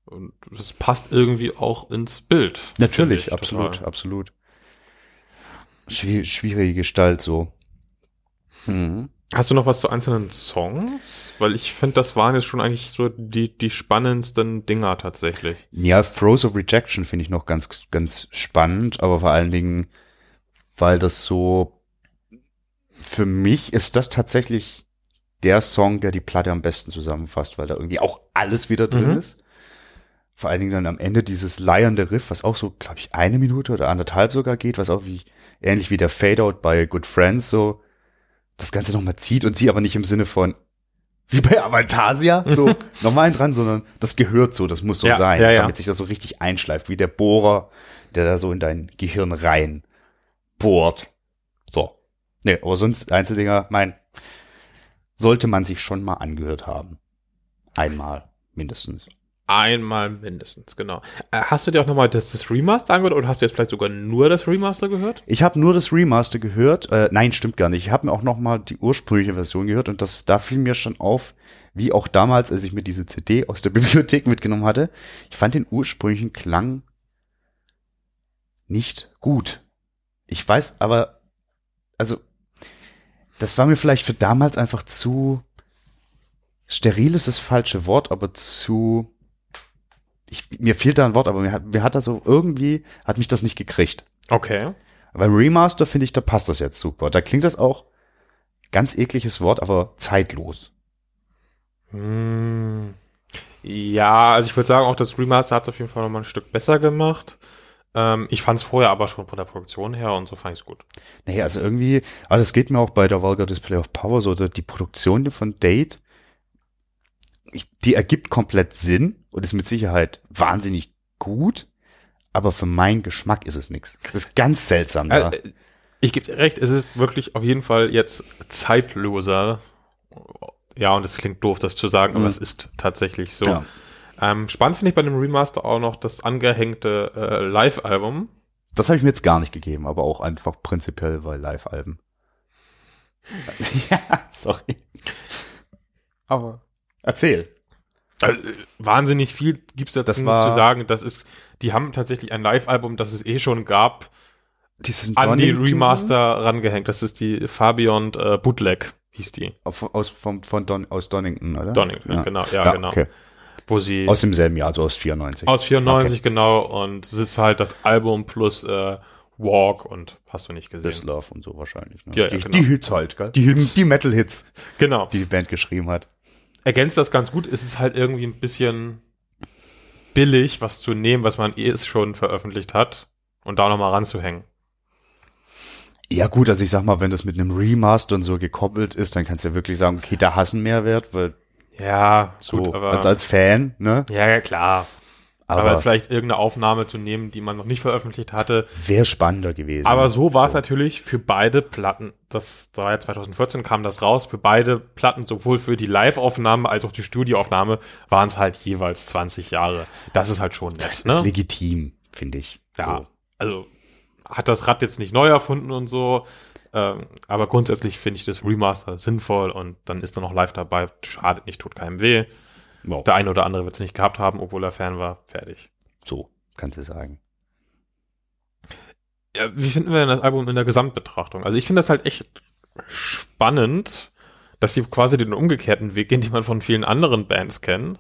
S3: Und das passt irgendwie auch ins Bild.
S2: Natürlich,
S3: ich,
S2: absolut,
S3: total.
S2: absolut. Schwier schwierige Gestalt so. Mhm.
S3: Hast du noch was zu einzelnen Songs? Weil ich finde, das waren jetzt schon eigentlich so die, die spannendsten Dinger tatsächlich.
S2: Ja, Throws of Rejection finde ich noch ganz, ganz spannend, aber vor allen Dingen, weil das so, für mich ist das tatsächlich der Song, der die Platte am besten zusammenfasst, weil da irgendwie auch alles wieder drin
S3: Mhm.
S2: ist. Vor allen Dingen dann am Ende dieses leiernde Riff, was auch so, glaube ich, eine Minute oder anderthalb sogar geht, was auch wie ähnlich wie der Fade-Out bei Good Friends so das Ganze nochmal zieht und sie aber nicht im Sinne von wie bei Avantasia, so nochmal dran, sondern das gehört so, das muss so
S3: Ja,
S2: sein,
S3: ja, ja.
S2: damit sich das so richtig einschleift, wie der Bohrer, der da so in dein Gehirn rein bohrt. So. Nee, aber sonst Einzeldinger, mein, sollte man sich schon mal angehört haben. Einmal, mindestens.
S3: Einmal mindestens, genau. Äh, hast du dir auch nochmal das, das Remaster angehört oder hast du jetzt vielleicht sogar nur das Remaster gehört?
S2: Ich habe nur das Remaster gehört. Äh, nein, stimmt gar nicht. Ich habe mir auch noch mal die ursprüngliche Version gehört und das da fiel mir schon auf, wie auch damals, als ich mir diese CD aus der Bibliothek mitgenommen hatte. Ich fand den ursprünglichen Klang nicht gut. Ich weiß aber, also das war mir vielleicht für damals einfach zu steril ist das falsche Wort, aber zu ich, mir fehlt da ein Wort, aber mir hat, mir hat das so irgendwie, hat mich das nicht gekriegt.
S3: Okay.
S2: Beim Remaster finde ich, da passt das jetzt super. Da klingt das auch ganz ekliges Wort, aber zeitlos.
S3: Hm. Ja, also ich würde sagen, auch das Remaster hat es auf jeden Fall nochmal ein Stück besser gemacht. Ähm, ich fand es vorher aber schon von der Produktion her und so fand ich es gut.
S2: Nee, also irgendwie, aber das geht mir auch bei der Vulgar Display of Power so, die Produktion von Date, ich, die ergibt komplett Sinn und ist mit Sicherheit wahnsinnig gut, aber für meinen Geschmack ist es nix. Das ist ganz seltsam da.
S3: Äh, ich gebe dir recht, es ist wirklich auf jeden Fall jetzt zeitloser. Ja, und es klingt doof, das zu sagen, aber
S2: Mhm.
S3: es ist tatsächlich so.
S2: Ja.
S3: Ähm, spannend finde ich bei dem Remaster auch noch das angehängte äh, Live-Album.
S2: Das habe ich mir jetzt gar nicht gegeben, aber auch einfach prinzipiell bei Live-Alben. ja, sorry. Aber erzähl.
S3: Äh, wahnsinnig viel dazu
S2: Das
S3: nicht
S2: war-
S3: zu sagen. Das ist, die haben tatsächlich ein Live-Album, das es eh schon gab, an die Remaster rangehängt. Das ist die Fabian äh, Bootleg, hieß die.
S2: Auf, aus, vom, von Don, aus Donington, oder?
S3: Donington, genau, ja, genau.
S2: Okay.
S3: Wo sie
S2: Aus demselben Jahr, also aus 94.
S3: aus 94 genau und es ist halt das Album plus äh, Walk und hast du nicht
S2: This
S3: gesehen.
S2: Love und so wahrscheinlich. Ne?
S3: Ja, ja,
S2: die,
S3: genau.
S2: die Hits halt, gell?
S3: Die Hits.
S2: Die Metal-Hits,
S3: Genau.
S2: die die Band geschrieben hat.
S3: Ergänzt das ganz gut. Es ist halt irgendwie ein bisschen billig, was zu nehmen, was man eh schon veröffentlicht hat und da nochmal ranzuhängen.
S2: Ja gut, also ich sag mal, wenn das mit einem Remaster und so gekoppelt ist, dann kannst du ja wirklich sagen, okay, da hast du einen Mehrwert, weil
S3: Ja,
S2: so
S3: gut, aber
S2: als, als Fan, ne?
S3: ja, ja, klar. Aber,
S2: Aber,
S3: vielleicht irgendeine Aufnahme zu nehmen, die man noch nicht veröffentlicht hatte.
S2: wäre spannender gewesen.
S3: Aber so war es natürlich für beide Platten. Das war ja 2014 kam das raus. Für beide Platten, sowohl für die Live-Aufnahme als auch die Studioaufnahme, waren es halt jeweils 20 Jahre. Das ist halt schon nett,
S2: Das ist
S3: ne?
S2: legitim, finde ich.
S3: Ja,
S2: So.
S3: also hat das Rad jetzt nicht neu erfunden und so. Ähm, aber grundsätzlich finde ich das Remaster sinnvoll und dann ist da noch live dabei. Schadet nicht, tut keinem weh.
S2: Wow.
S3: Der eine oder andere wird es nicht gehabt haben, obwohl er Fan war. Fertig.
S2: So, kannst du sagen.
S3: Ja, wie finden wir denn das Album in der Gesamtbetrachtung? Also ich finde das halt echt spannend, dass sie quasi den umgekehrten Weg gehen, den man von vielen anderen Bands kennt,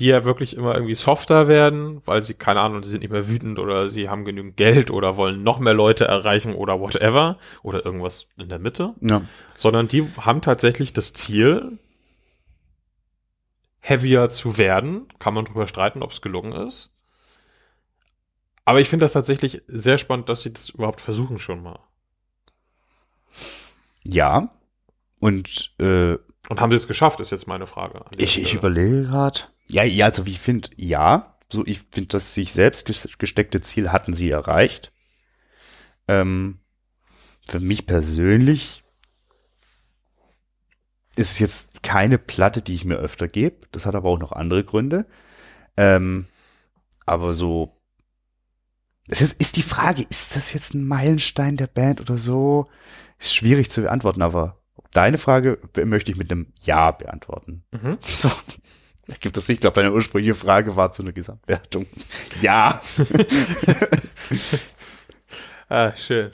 S3: die ja wirklich immer irgendwie softer werden, weil sie, keine Ahnung, sie sind nicht mehr wütend oder sie haben genügend Geld oder wollen noch mehr Leute erreichen oder whatever oder irgendwas in der Mitte,
S2: Ja.
S3: sondern die haben tatsächlich das Ziel, heavier zu werden. Kann man drüber streiten, ob es gelungen ist. Aber ich finde das tatsächlich sehr spannend, dass sie das überhaupt versuchen schon mal.
S2: Ja. Und äh,
S3: Und haben sie es geschafft, ist jetzt meine Frage.
S2: ich, ich überlege gerade. Ja, ja, also ich finde, ja. So, ich finde, das sich selbst ges- gesteckte Ziel hatten sie erreicht. Ähm, für mich persönlich ist es jetzt keine Platte, die ich mir öfter gebe. Das hat aber auch noch andere Gründe. Ähm, aber so, es ist, ist die Frage, ist das jetzt ein Meilenstein der Band oder so? Ist schwierig zu beantworten, aber deine Frage möchte ich mit einem Ja beantworten.
S3: Mhm.
S2: So. Gibt es nicht, ich glaube, deine ursprüngliche Frage war zu einer Gesamtwertung. Ja.
S3: Ah, schön.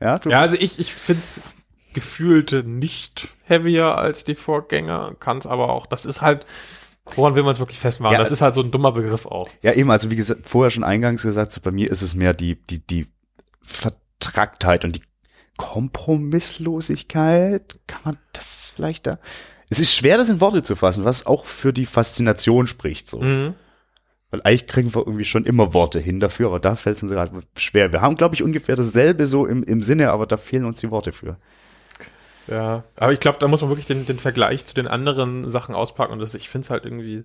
S2: Ja,
S3: Ja, also ich, ich finde es gefühlt nicht heavier als die Vorgänger, kann es aber auch, das ist halt, woran will man es wirklich festmachen?
S2: Ja,
S3: das ist halt so ein dummer Begriff auch.
S2: Ja, eben, also wie gesagt, vorher schon eingangs gesagt, so bei mir ist es mehr die, die, die Vertracktheit und die Kompromisslosigkeit, kann man das vielleicht da? Es ist schwer, das in Worte zu fassen, was auch für die Faszination spricht, so.
S3: Mhm.
S2: Weil eigentlich kriegen wir irgendwie schon immer Worte hin dafür, aber da fällt es uns gerade schwer. Wir haben, glaube ich, ungefähr dasselbe so im, im Sinne, aber da fehlen uns die Worte für.
S3: Ja, aber ich glaube, da muss man wirklich den, den Vergleich zu den anderen Sachen auspacken und das, ich finde es halt irgendwie,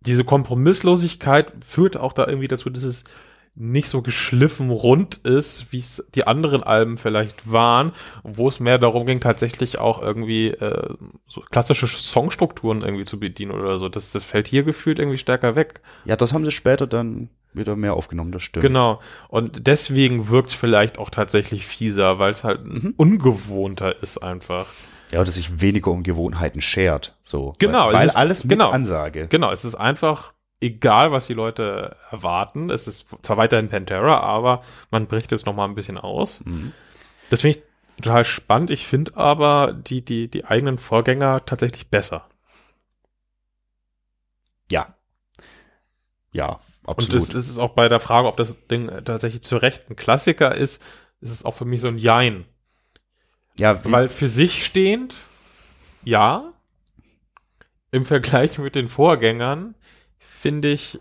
S3: diese Kompromisslosigkeit führt auch da irgendwie dazu, dass es nicht so geschliffen rund ist, wie es die anderen Alben vielleicht waren, wo es mehr darum ging, tatsächlich auch irgendwie äh, so klassische Songstrukturen irgendwie zu bedienen oder so. Das, das fällt hier gefühlt irgendwie stärker weg.
S2: Ja, das haben sie später dann wieder mehr aufgenommen, das stimmt.
S3: Genau. Und deswegen wirkt es vielleicht auch tatsächlich fieser, weil es halt
S2: Mhm.
S3: ungewohnter ist einfach.
S2: Ja, oder sich weniger um Gewohnheiten schert, so.
S3: Genau,
S2: Weil,
S3: es
S2: weil
S3: ist-
S2: alles mit
S3: genau.
S2: Ansage.
S3: Genau, es ist einfach egal, was die Leute erwarten. Es ist zwar weiterhin Pantera, aber man bricht es nochmal ein bisschen aus.
S2: Mhm.
S3: Das finde ich total spannend. Ich finde aber die, die, die eigenen Vorgänger tatsächlich besser.
S2: Ja. Ja,
S3: Und
S2: absolut.
S3: das, das ist auch bei der Frage, ob das Ding tatsächlich zu Recht ein Klassiker ist, ist es auch für mich so ein Jein.
S2: ja,
S3: Weil für sich stehend, ja. Im Vergleich mit den Vorgängern finde ich,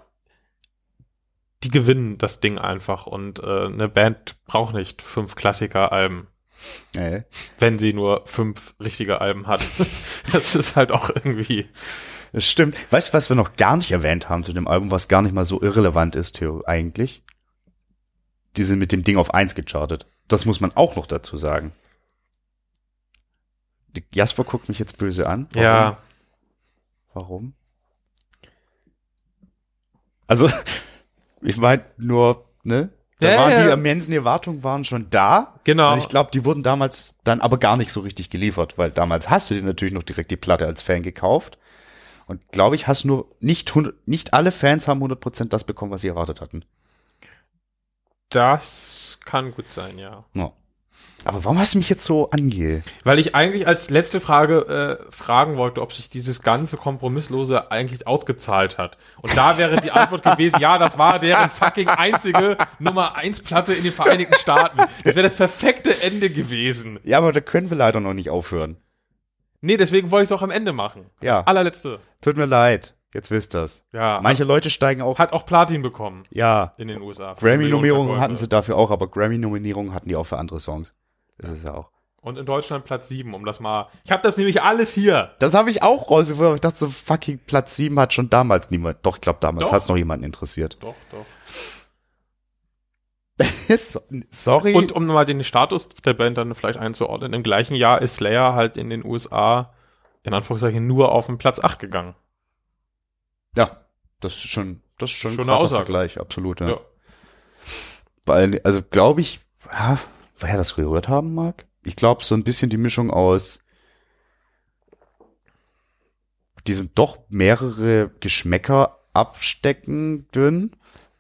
S3: die gewinnen das Ding einfach und äh, eine Band braucht nicht fünf Klassiker-Alben,
S2: äh,
S3: wenn sie nur fünf richtige Alben hat. das ist halt auch irgendwie.
S2: das stimmt. Weißt du, was wir noch gar nicht erwähnt haben zu dem Album, was gar nicht mal so irrelevant ist, Theo, eigentlich? Die sind mit dem Ding auf eins gechartet. Das muss man auch noch dazu sagen. Die- Jasper guckt mich jetzt böse an. Warum?
S3: Ja,
S2: Warum? Also, ich meine nur, ne? Da
S3: Ja,
S2: waren
S3: ja.
S2: die immensen Erwartungen waren schon da.
S3: genau.
S2: Und ich glaube, die wurden damals dann aber gar nicht so richtig geliefert, weil damals hast du dir natürlich noch direkt die Platte als Fan gekauft. Und glaube ich, hast nur nicht, 100 nicht alle Fans haben 100% das bekommen, was sie erwartet hatten.
S3: das kann gut sein, ja.
S2: Ja. Aber warum hast du mich jetzt so ange...
S3: Weil ich eigentlich als letzte Frage äh, fragen wollte, ob sich dieses ganze Kompromisslose eigentlich ausgezahlt hat. Und da wäre die Antwort gewesen, ja, das war deren fucking einzige Nummer 1 Platte in den Vereinigten Staaten. Das wäre das perfekte Ende gewesen.
S2: Ja, aber da können wir leider noch nicht aufhören.
S3: Nee, deswegen wollte ich es auch am Ende machen.
S2: Ja.
S3: Als allerletzte.
S2: Tut mir leid. Jetzt wisst ihr's.
S3: Ja.
S2: Manche Leute steigen auch...
S3: hat auch Platin bekommen
S2: Ja,
S3: in den USA.
S2: Grammy-Nominierungen hatten sie dafür auch, aber Grammy-Nominierungen hatten die auch für andere Songs. Ist ja auch.
S3: Und in Deutschland Platz 7, um das mal. Ich habe das nämlich alles hier.
S2: Das habe ich auch rausgefunden, aber ich dachte so, fucking Platz 7 hat schon damals niemand. Doch, ich glaube, damals
S3: Doch.
S2: hat's noch jemanden interessiert.
S3: Doch, doch.
S2: So- Sorry.
S3: Und um mal den Status der Band dann vielleicht einzuordnen, im gleichen Jahr ist Slayer halt in den USA in Anführungszeichen nur auf den Platz 8 gegangen.
S2: ja, das ist schon, das ist schon,
S3: Schon
S2: ein krasser
S3: Aussage.
S2: Vergleich, absolut. Ja.
S3: Ja.
S2: Weil, also glaube ich, ja, woher das gehört haben mag? Ich glaube, so ein bisschen die Mischung aus diesem doch mehrere Geschmäcker abstecken dünn,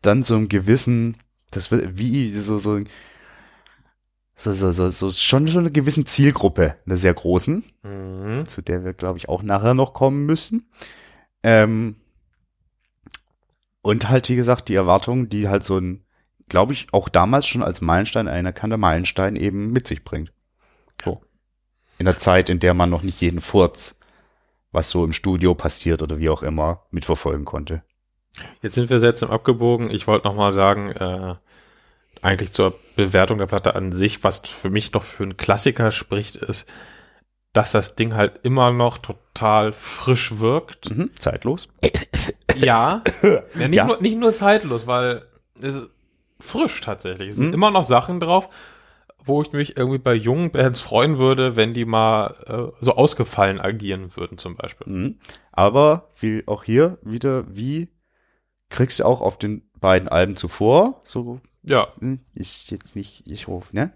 S2: dann so einem gewissen, das wird wie so, so, so, so, so, so schon so eine gewissen Zielgruppe, eine sehr großen,
S3: Mhm.
S2: zu der wir, glaube ich, auch nachher noch kommen müssen. Ähm, und halt, wie gesagt, die Erwartungen, die halt so ein, glaube ich, auch damals schon als Meilenstein, ein anerkannter Meilenstein eben mit sich bringt. So. In der Zeit, in der man noch nicht jeden Furz, was so im Studio passiert oder wie auch immer, mitverfolgen konnte.
S3: Jetzt sind wir im Abgebogen. Ich wollte noch mal sagen, äh, eigentlich zur Bewertung der Platte an sich, was für mich noch für einen Klassiker spricht, ist, dass das Ding halt immer noch total frisch wirkt.
S2: Mhm, zeitlos.
S3: Ja, ja, nicht,
S2: Ja.
S3: Nur, nicht nur zeitlos, weil es frisch tatsächlich. Es sind
S2: Mhm.
S3: immer noch Sachen drauf, wo ich mich irgendwie bei jungen Bands freuen würde, wenn die mal äh, so ausgefallen agieren würden zum Beispiel.
S2: Mhm. Aber wie auch hier wieder, wie kriegst du auch auf den beiden Alben zuvor, so,
S3: Ja,
S2: hm, ich jetzt nicht, ich ruf, ne?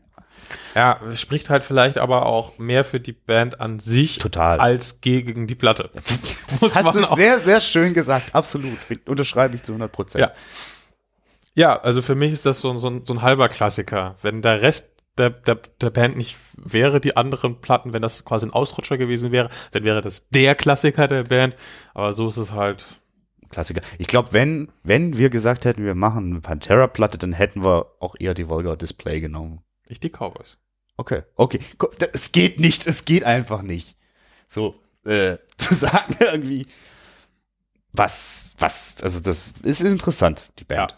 S3: ja, es spricht halt vielleicht aber auch mehr für die Band an sich
S2: Total.
S3: als gegen die Platte.
S2: Das hast du sehr, sehr schön gesagt. Absolut. Unterschreibe ich zu 100 Prozent.
S3: Ja. Ja, also für mich ist das so, ein- so, ein- so ein halber Klassiker. Wenn der Rest der, der, der Band nicht wäre, die anderen Platten, wenn das quasi ein Ausrutscher gewesen wäre, dann wäre das der Klassiker der Band. Aber so ist es halt.
S2: Klassiker. Ich glaube, wenn, wenn wir gesagt hätten, wir machen eine Pantera-Platte, dann hätten wir auch eher die Vulgar Display genommen.
S3: Ich die Cowboys.
S2: Okay, okay. Es geht nicht, es geht einfach nicht. So, äh, zu sagen irgendwie, was, was, also das es ist interessant, die Band.
S3: Ja.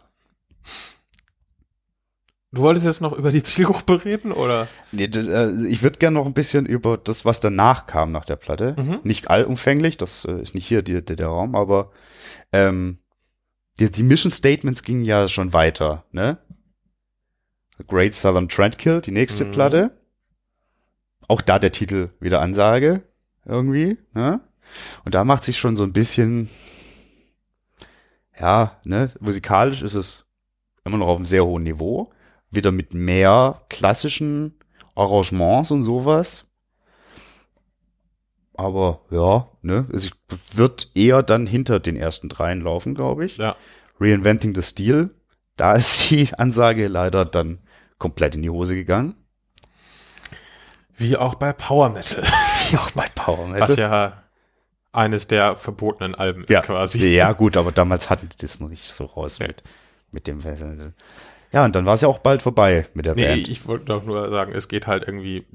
S3: Du wolltest jetzt noch über die Zielgruppe reden, oder?
S2: Nee, äh, ich würde gerne noch ein bisschen über das, was danach kam nach der Platte.
S3: Mhm.
S2: Nicht allumfänglich, das äh, ist nicht hier der, der Raum, aber ähm, die, die Mission Statements gingen ja schon weiter, ne? Great Southern Trendkill, die nächste
S3: Mhm.
S2: Platte. Auch da der Titel wieder Ansage, irgendwie, ne? Und da macht sich schon so ein bisschen, ja, ne, musikalisch ist es immer noch auf einem sehr hohen Niveau. Wieder mit mehr klassischen Arrangements und sowas. Aber ja, ne, also ich wird eher dann hinter den ersten dreien laufen, glaube ich.
S3: Ja.
S2: Reinventing the Steel, da ist die Ansage leider dann komplett in die Hose gegangen.
S3: Wie auch bei Power Metal.
S2: Wie auch bei Power Metal.
S3: Was ja eines der verbotenen Alben
S2: ja,
S3: ist quasi.
S2: Ja, gut, aber damals hatten die das noch nicht so raus mit, mit dem Festival. Ja, und dann war es ja auch bald vorbei mit der
S3: Nee,
S2: Band.
S3: ich wollte doch nur sagen, es geht halt irgendwie,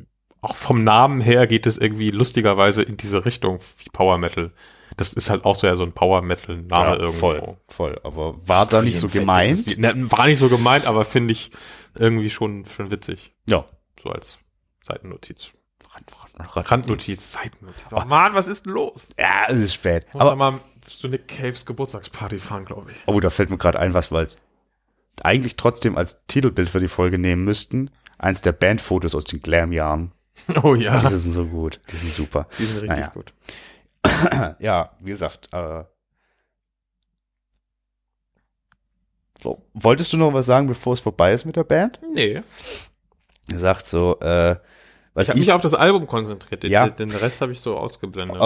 S3: auch vom Namen her geht es irgendwie lustigerweise in diese Richtung wie Power Metal. Das ist halt auch so ja so ein Power Metal Name
S2: ja,
S3: irgendwo.
S2: voll, voll. Aber war da nicht so gemeint?
S3: Ne, war nicht so gemeint, aber finde ich irgendwie schon, schon witzig.
S2: Ja.
S3: So als Seitennotiz.
S2: Rand- Rand-
S3: Randnotiz, Seitennotiz. Oh Mann, was ist denn los?
S2: Ja, es ist spät.
S3: Muss
S2: Aber,
S3: mal zu Nick Caves Geburtstagsparty fahren, glaube ich.
S2: oh, da fällt mir gerade ein, was wir als eigentlich trotzdem als Titelbild für die Folge nehmen müssten. Eins der Bandfotos aus den Glam-Jahren.
S3: Oh ja.
S2: Die sind so gut. Die sind super.
S3: Die sind richtig
S2: Naja.
S3: gut.
S2: Ja, wie gesagt, äh, so. Wolltest du noch was sagen, bevor es vorbei ist mit der Band?
S3: Nee.
S2: Er sagt so, äh, was
S3: Ich habe
S2: ich,
S3: mich auf das Album konzentriert. Den,
S2: Ja.
S3: den Rest habe ich so ausgeblendet.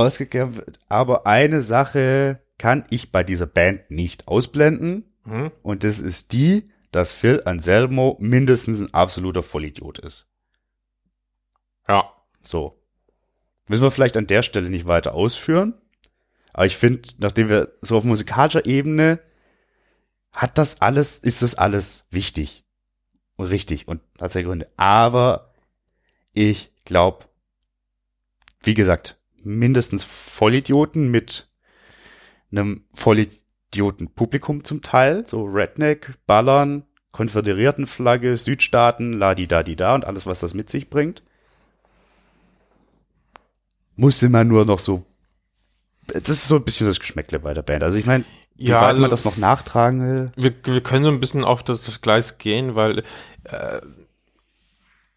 S2: wird, aber eine Sache kann ich bei dieser Band nicht ausblenden
S3: Mhm.
S2: und das ist die, dass Phil Anselmo mindestens ein absoluter Vollidiot ist.
S3: Ja.
S2: So. Müssen wir vielleicht an der Stelle nicht weiter ausführen. Aber ich finde, nachdem wir so auf musikalischer Ebene hat das alles, ist das alles wichtig und richtig und hat seine Gründe. Aber ich glaube, wie gesagt, mindestens Vollidioten mit einem Vollidioten-Publikum zum Teil, so Redneck, Ballern, Konföderiertenflagge, Südstaaten, la-di-da-di-da und alles, was das mit sich bringt musste man nur noch so. Das ist so ein bisschen das Geschmäckle bei der Band. Also ich meine, wie
S3: Ja,
S2: weit
S3: also-
S2: man das noch nachtragen will.
S3: Wir, wir können so ein bisschen auf das, das Gleis gehen, weil äh,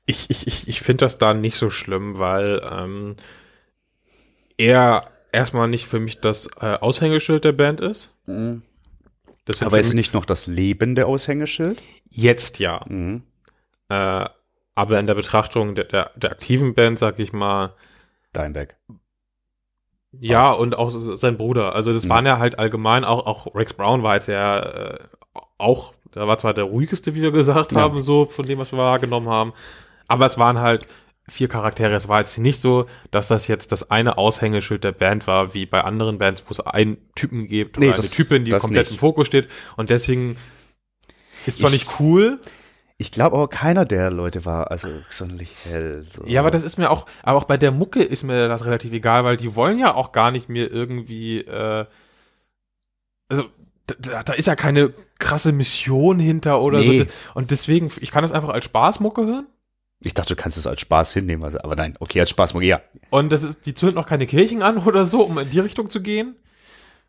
S3: ich, ich, ich, ich finde das da nicht so schlimm, weil ähm, er erstmal nicht für mich das äh, Aushängeschild der Band ist. Das sind
S2: Aber ist nicht noch das lebende Aushängeschild?
S3: jetzt ja.
S2: Mhm.
S3: Äh, aber in der Betrachtung der, der, der aktiven Band, sag ich mal,
S2: Dimebag.
S3: Ja, und auch sein Bruder. Also das
S2: Mhm.
S3: waren ja halt allgemein, auch, auch Rex Brown war jetzt ja äh, auch, der war zwar der ruhigste, wie wir gesagt
S2: Ja.
S3: haben, so von dem, was wir wahrgenommen haben, aber es waren halt vier Charaktere. Es war jetzt nicht so, dass das jetzt das eine Aushängeschild der Band war, wie bei anderen Bands, wo es einen Typen gibt
S2: Nee,
S3: oder eine
S2: das-
S3: Typin, die komplett
S2: nicht.
S3: im Fokus steht. Und deswegen ist zwar
S2: Ich-
S3: nicht cool,
S2: Ich glaube aber keiner der Leute war also sonderlich hell. So.
S3: Ja, aber das ist mir auch, aber auch bei der Mucke ist mir das relativ egal, weil die wollen ja auch gar nicht mehr irgendwie, äh, also da, da ist ja keine krasse Mission hinter oder
S2: Nee.
S3: so. Und deswegen, ich kann das einfach als Spaßmucke hören.
S2: Ich dachte, du kannst es als Spaß hinnehmen. Also, aber nein, okay, als Spaß. Ja.
S3: Und das ist, die zündet noch keine Kirchen an oder so, um in die Richtung zu gehen.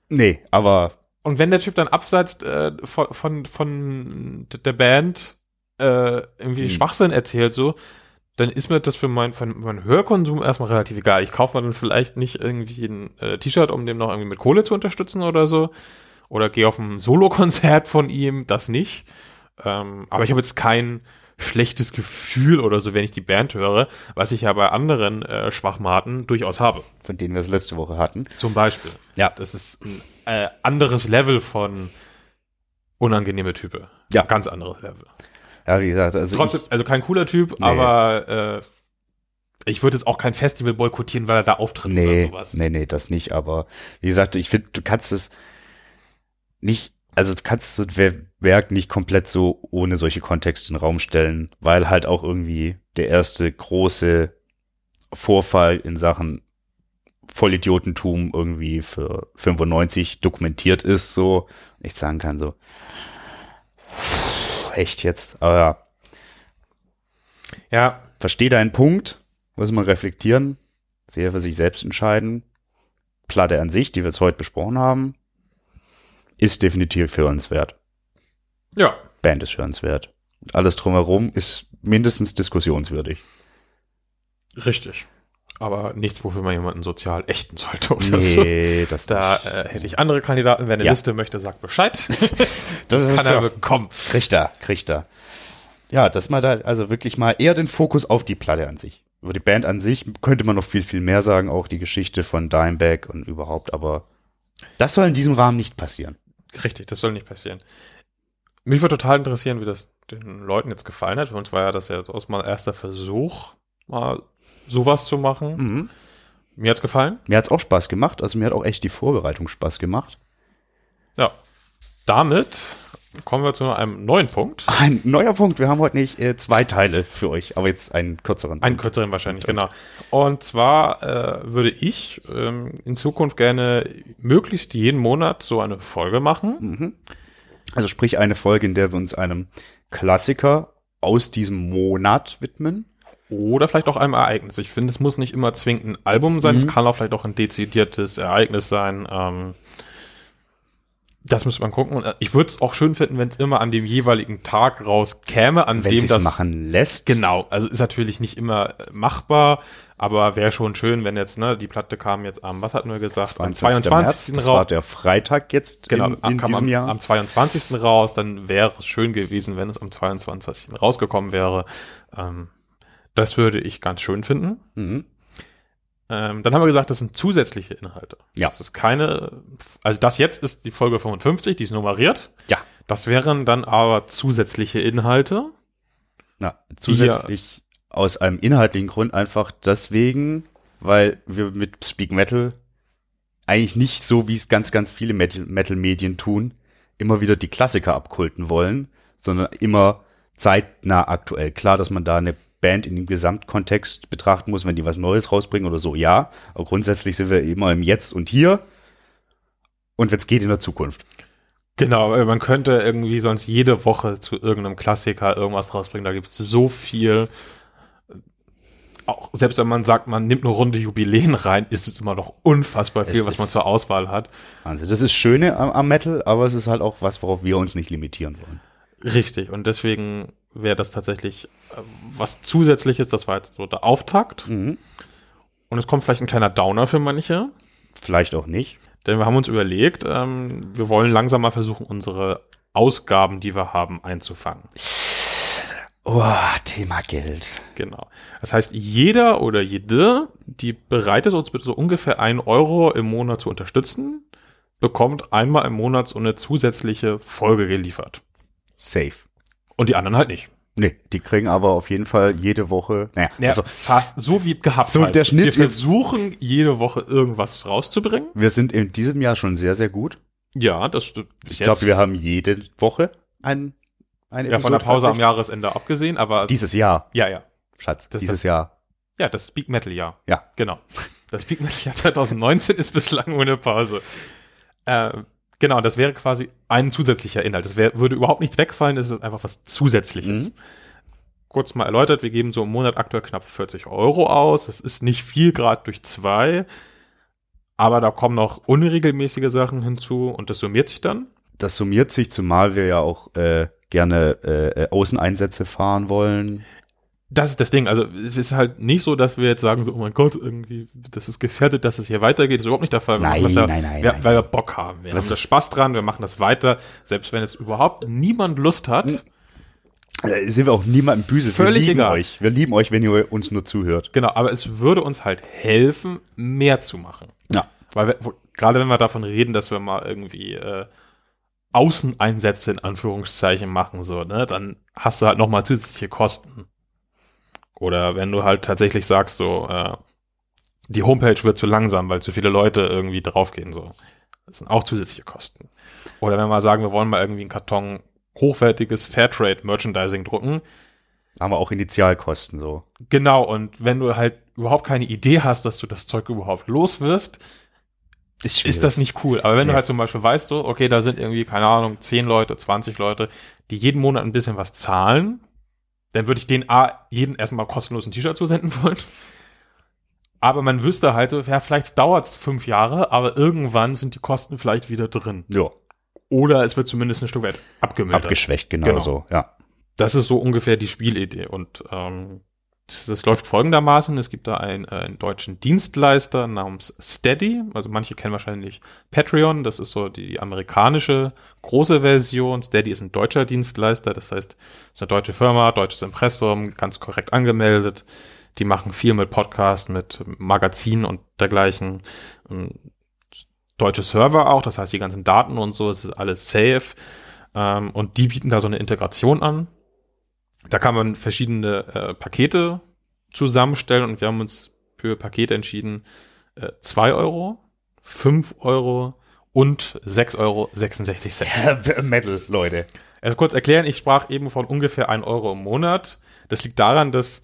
S2: Nee, aber
S3: Und wenn der Typ dann abseits äh, von, von, von der Band äh, irgendwie
S2: Hm.
S3: Schwachsinn erzählt, so, dann ist mir das für meinen für meinen Hörkonsum erstmal relativ egal. Ich kaufe mir dann vielleicht nicht irgendwie ein äh, T-Shirt, um den noch irgendwie mit Kohle zu unterstützen oder so. Oder gehe auf ein Solokonzert von ihm, das nicht. Ähm, aber ich habe jetzt kein schlechtes Gefühl oder so, wenn ich die Band höre, was ich ja bei anderen äh, Schwachmaten durchaus habe.
S2: von denen wir es letzte Woche hatten.
S3: Zum Beispiel.
S2: Ja.
S3: Das ist ein äh, anderes Level von unangenehme Type.
S2: Ja.
S3: Ganz anderes Level.
S2: Ja, wie gesagt, also
S3: Trotzdem, also kein cooler Typ,
S2: Nee.
S3: aber äh, ich würde jetzt auch kein Festival boykottieren, weil er da auftritt
S2: Nee,
S3: oder sowas.
S2: nee, nee, das nicht. Aber wie gesagt, ich finde, du kannst es nicht also du kannst so Wer- Werk nicht komplett so ohne solche Kontexte in den Raum stellen, weil halt auch irgendwie der erste große Vorfall in Sachen Vollidiotentum irgendwie für 95 dokumentiert ist, so. Ich sagen kann, so. Echt jetzt, aber ja,
S3: Ja,
S2: verstehe deinen Punkt, muss man reflektieren, sehr für sich selbst entscheiden. Platte an sich, die wir jetzt heute besprochen haben, ist definitiv hörenswert.
S3: ja,
S2: Band ist hörenswert. Und alles drumherum ist mindestens diskussionswürdig.
S3: richtig. Aber nichts, wofür man jemanden sozial ächten sollte oder so.
S2: Nee, das
S3: Da äh, hätte ich andere Kandidaten. Wer eine
S2: Ja.
S3: Liste möchte, sagt Bescheid.
S2: das
S3: Kann er bekommen.
S2: kriegt er, kriegt er. Ja, dass man da also wirklich mal eher den Fokus auf die Platte an sich. Über die Band an sich könnte man noch viel, viel mehr sagen, auch die Geschichte von Dimebag und überhaupt, aber das soll in diesem Rahmen nicht passieren.
S3: Richtig, das soll nicht passieren. Mich würde total interessieren, wie das den Leuten jetzt gefallen hat. Für uns war ja das ja aus mal erster Versuch, mal sowas zu machen.
S2: Mhm.
S3: Mir hat's gefallen.
S2: Mir hat's auch Spaß gemacht, also mir hat auch echt die Vorbereitung Spaß gemacht.
S3: Ja. Damit kommen wir zu einem neuen Punkt.
S2: Ein neuer Punkt, wir haben heute nicht äh, zwei Teile für euch, aber jetzt einen kürzeren.
S3: Einen
S2: Punkt.
S3: kürzeren wahrscheinlich, genau. Und zwar äh, würde ich ähm, in Zukunft gerne möglichst jeden Monat so eine Folge machen.
S2: Also sprich eine Folge, in der wir uns einem Klassiker aus diesem Monat widmen.
S3: Oder vielleicht auch einem Ereignis. Ich finde, es muss nicht immer zwingend ein Album sein, es kann auch vielleicht auch ein dezidiertes Ereignis sein. Ähm, das müsste man gucken. Und äh, ich würde es auch schön finden, wenn es immer an dem jeweiligen Tag rauskäme, an
S2: Wenn
S3: dem das
S2: machen lässt.
S3: Genau, also ist natürlich nicht immer äh, machbar, aber wäre schon schön, wenn jetzt, ne, die Platte kam jetzt am, was hatten wir gesagt, am
S2: 22.
S3: 22.
S2: März, das war
S3: raus.
S2: der Freitag jetzt
S3: Genau,
S2: in, in diesem
S3: am,
S2: Jahr.
S3: am 22. raus, dann wäre es schön gewesen, wenn es am 22. rausgekommen wäre. Ähm, das würde ich ganz schön finden.
S2: Mhm.
S3: Ähm, dann haben wir gesagt, das sind zusätzliche Inhalte.
S2: Ja.
S3: Das ist keine, also das jetzt ist die Folge 55, die ist nummeriert.
S2: Ja.
S3: Das wären dann aber zusätzliche Inhalte.
S2: Na, zusätzlich aus einem inhaltlichen Grund einfach deswegen, weil wir mit Speak Metal eigentlich nicht so, wie es ganz, ganz viele Metal- Metal-Medien tun, immer wieder die Klassiker abkulten wollen, sondern immer zeitnah aktuell. Klar, dass man da eine Band in dem Gesamtkontext betrachten muss, wenn die was Neues rausbringen oder so, ja. Aber grundsätzlich sind wir immer im Jetzt und Hier. Und wenn es geht, in der Zukunft.
S3: Genau, weil man könnte irgendwie sonst jede Woche zu irgendeinem Klassiker irgendwas rausbringen. Da gibt es so viel. Auch selbst wenn man sagt, man nimmt eine runde Jubiläen rein, ist es immer noch unfassbar viel,
S2: Es
S3: was man zur Auswahl hat.
S2: Also das ist Schöne am, am Metal, aber es ist halt auch was, worauf wir uns nicht limitieren wollen.
S3: Richtig. Und deswegen wäre das tatsächlich äh, was Zusätzliches. Das war jetzt so der Auftakt.
S2: Mhm.
S3: Und es kommt vielleicht ein kleiner Downer für manche.
S2: Vielleicht auch nicht.
S3: Denn wir haben uns überlegt, ähm, wir wollen langsam mal versuchen, unsere Ausgaben, die wir haben, einzufangen.
S2: Oh, Thema Geld.
S3: Genau. Das heißt, jeder oder jede, die bereit ist, uns mit so ungefähr ein Euro im Monat zu unterstützen, bekommt einmal im Monat so eine zusätzliche Folge geliefert.
S2: Safe.
S3: Und die anderen halt nicht.
S2: Nee, die kriegen aber auf jeden Fall jede Woche, naja,
S3: Ja,
S2: also
S3: fast so wie gehabt.
S2: So
S3: halt.
S2: der Schnitt
S3: Wir versuchen jede Woche irgendwas rauszubringen.
S2: wir sind in diesem Jahr schon sehr, sehr gut.
S3: Ja, das stimmt.
S2: Ich glaube, wir haben jede Woche ein, eine
S3: ja von der Pause am. Jahresende abgesehen, aber
S2: Dieses Jahr,
S3: ja, ja.
S2: Schatz,
S3: Das-
S2: dieses
S3: das-
S2: Jahr.
S3: Ja, das Speak Metal Jahr.
S2: Ja.
S3: Genau. Das Speak Metal Jahr 2019 ist bislang ohne Pause. Äh, genau, das wäre quasi ein zusätzlicher Inhalt. Das wär, würde überhaupt nichts wegfallen, es ist einfach was Zusätzliches.
S2: Mhm.
S3: Kurz mal erläutert, wir geben so im Monat aktuell knapp 40 Euro aus. Das ist nicht viel, gerade durch zwei. Aber da kommen noch unregelmäßige Sachen hinzu und das summiert sich dann.
S2: Das summiert sich, zumal wir ja auch äh, gerne äh, äh, Außeneinsätze fahren wollen.
S3: Das ist das Ding. Also es ist halt nicht so, dass wir jetzt sagen so, oh mein Gott, irgendwie, das ist gefährdet, dass es hier weitergeht. Das ist überhaupt nicht der Fall.
S2: Nein,
S3: ja,
S2: nein, nein,
S3: wir,
S2: nein.
S3: Weil wir Bock haben. Wir
S2: Das
S3: haben da Spaß dran, wir machen das weiter. Selbst wenn es überhaupt niemand Lust hat.
S2: Äh, sind wir auch niemandem böse.
S3: Völlig
S2: wir lieben
S3: egal.
S2: euch. Wir lieben euch, wenn ihr uns nur zuhört.
S3: Genau, aber es würde uns halt helfen, mehr zu machen.
S2: Ja.
S3: Weil wir, gerade wenn wir davon reden, dass wir mal irgendwie äh, Außeneinsätze in Anführungszeichen machen, so, ne, dann hast du halt nochmal zusätzliche Kosten. Oder wenn du halt tatsächlich sagst, so, äh, die Homepage wird zu langsam, weil zu viele Leute irgendwie draufgehen, so. Das sind auch zusätzliche Kosten. Oder wenn wir mal sagen, wir wollen mal irgendwie einen Karton hochwertiges Fairtrade Merchandising drucken.
S2: Haben wir auch Initialkosten so.
S3: Genau, und wenn du halt überhaupt keine Idee hast, dass du das Zeug überhaupt los wirst,
S2: Ist,
S3: ist das nicht cool. Aber wenn du
S2: Nee.
S3: halt zum Beispiel weißt, so, okay, da sind irgendwie, keine Ahnung, 10 Leute, 20 Leute, die jeden Monat ein bisschen was zahlen, dann würde ich denen A, jeden erstmal kostenlos ein T-Shirt zusenden wollen. Aber man wüsste halt so, ja, vielleicht dauert es fünf Jahre, aber irgendwann sind die Kosten vielleicht wieder drin.
S2: Ja,
S3: Oder es wird zumindest ein Stück weit abgemildert.
S2: abgeschwächt, genau,
S3: Genau.
S2: so, ja.
S3: Das ist so ungefähr die Spielidee. Und ähm, das, läuft folgendermaßen. Es gibt da einen, äh, einen deutschen Dienstleister namens Steady. Also manche kennen wahrscheinlich Patreon. Das ist so die amerikanische große Version. Steady ist ein deutscher Dienstleister. Das heißt, es ist eine deutsche Firma, deutsches Impressum, ganz korrekt angemeldet. Die machen viel mit Podcast, mit Magazinen und dergleichen. Ähm, Deutsche Server auch, das heißt die ganzen Daten und so, es ist alles safe. Ähm, und die bieten da so eine Integration an. Da kann man verschiedene äh, Pakete zusammenstellen und wir haben uns für Pakete entschieden, äh, 2 Euro, 5 Euro und 6,66 Euro.
S2: Metal, Leute.
S3: Also kurz erklären, ich sprach eben von ungefähr 1 Euro im Monat. Das liegt daran, dass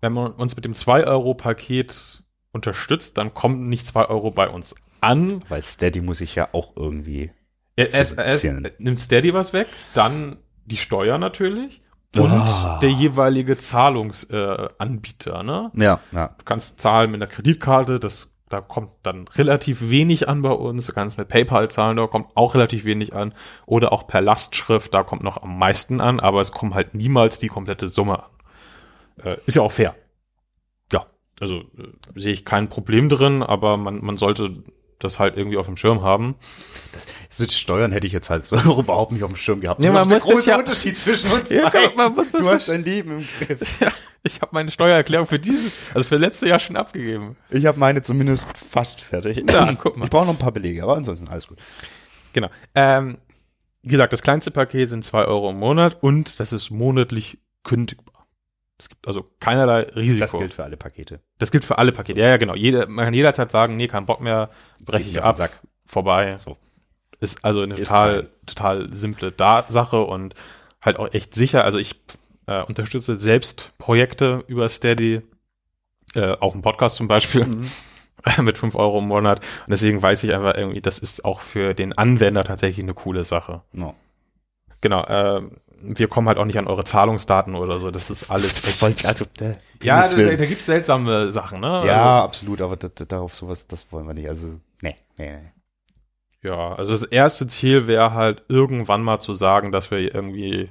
S3: wenn man uns mit dem 2-Euro-Paket unterstützt, dann kommen nicht 2 Euro bei uns an.
S2: Weil Steady muss ich ja auch irgendwie.
S3: Er, erst
S2: Finanzieren.
S3: nimmt Steady was weg, dann die Steuer natürlich und
S2: Ah.
S3: der jeweilige Zahlungsanbieter. Äh, ne?
S2: Ja, ja.
S3: Du kannst zahlen mit einer Kreditkarte, das da kommt dann relativ wenig an bei uns. Du kannst mit PayPal zahlen, da kommt auch relativ wenig an. Oder auch per Lastschrift, da kommt noch am meisten an, aber es kommt halt niemals die komplette Summe an. Äh, ist ja auch fair. Ja, also äh, sehe ich kein Problem drin, aber man, man sollte das halt irgendwie auf dem Schirm haben.
S2: So die Steuern hätte ich jetzt halt so überhaupt nicht auf dem Schirm gehabt.
S3: Ja,
S2: Das
S3: man
S2: ist der
S3: muss das
S2: große
S3: ja-
S2: Unterschied zwischen uns
S3: Ja,
S2: beiden.
S3: man muss das
S2: Du hast dein Leben im Griff.
S3: Ja, ich habe meine Steuererklärung für dieses, also für letztes Jahr schon abgegeben.
S2: Ich habe meine zumindest fast fertig.
S3: Ja, guck mal.
S2: Ich brauche noch ein paar Belege, aber ansonsten alles gut.
S3: Genau. Ähm, wie gesagt, das kleinste Paket sind zwei Euro im Monat und das ist monatlich kündigbar. Es gibt also keinerlei Risiko.
S2: Das gilt für alle Pakete.
S3: Das gilt für alle Pakete. Ja, ja, genau. Jede, man kann jederzeit sagen, nee, kein Bock mehr, breche ich ab,
S2: Sack.
S3: vorbei.
S2: So.
S3: Ist also eine
S2: Ist
S3: total,
S2: fein.
S3: total simple da Sache und halt auch echt sicher. Also ich äh, unterstütze selbst Projekte über Steady, äh, auch einen Podcast zum Beispiel.
S2: Mhm.
S3: mit 5 Euro im Monat. Und deswegen weiß ich einfach irgendwie, das ist auch für den Anwender tatsächlich eine coole Sache.
S2: No.
S3: Genau, äh, wir kommen halt auch nicht an eure Zahlungsdaten oder so. Das ist alles echt.
S2: Also, äh,
S3: ja, da,
S2: Willen.
S3: da gibt es seltsame Sachen, ne?
S2: ja, absolut, aber das, das, darauf sowas, das wollen wir nicht. Also, nee, nee, nee.
S3: Also, ja, also das erste Ziel wäre halt irgendwann mal zu sagen, dass wir irgendwie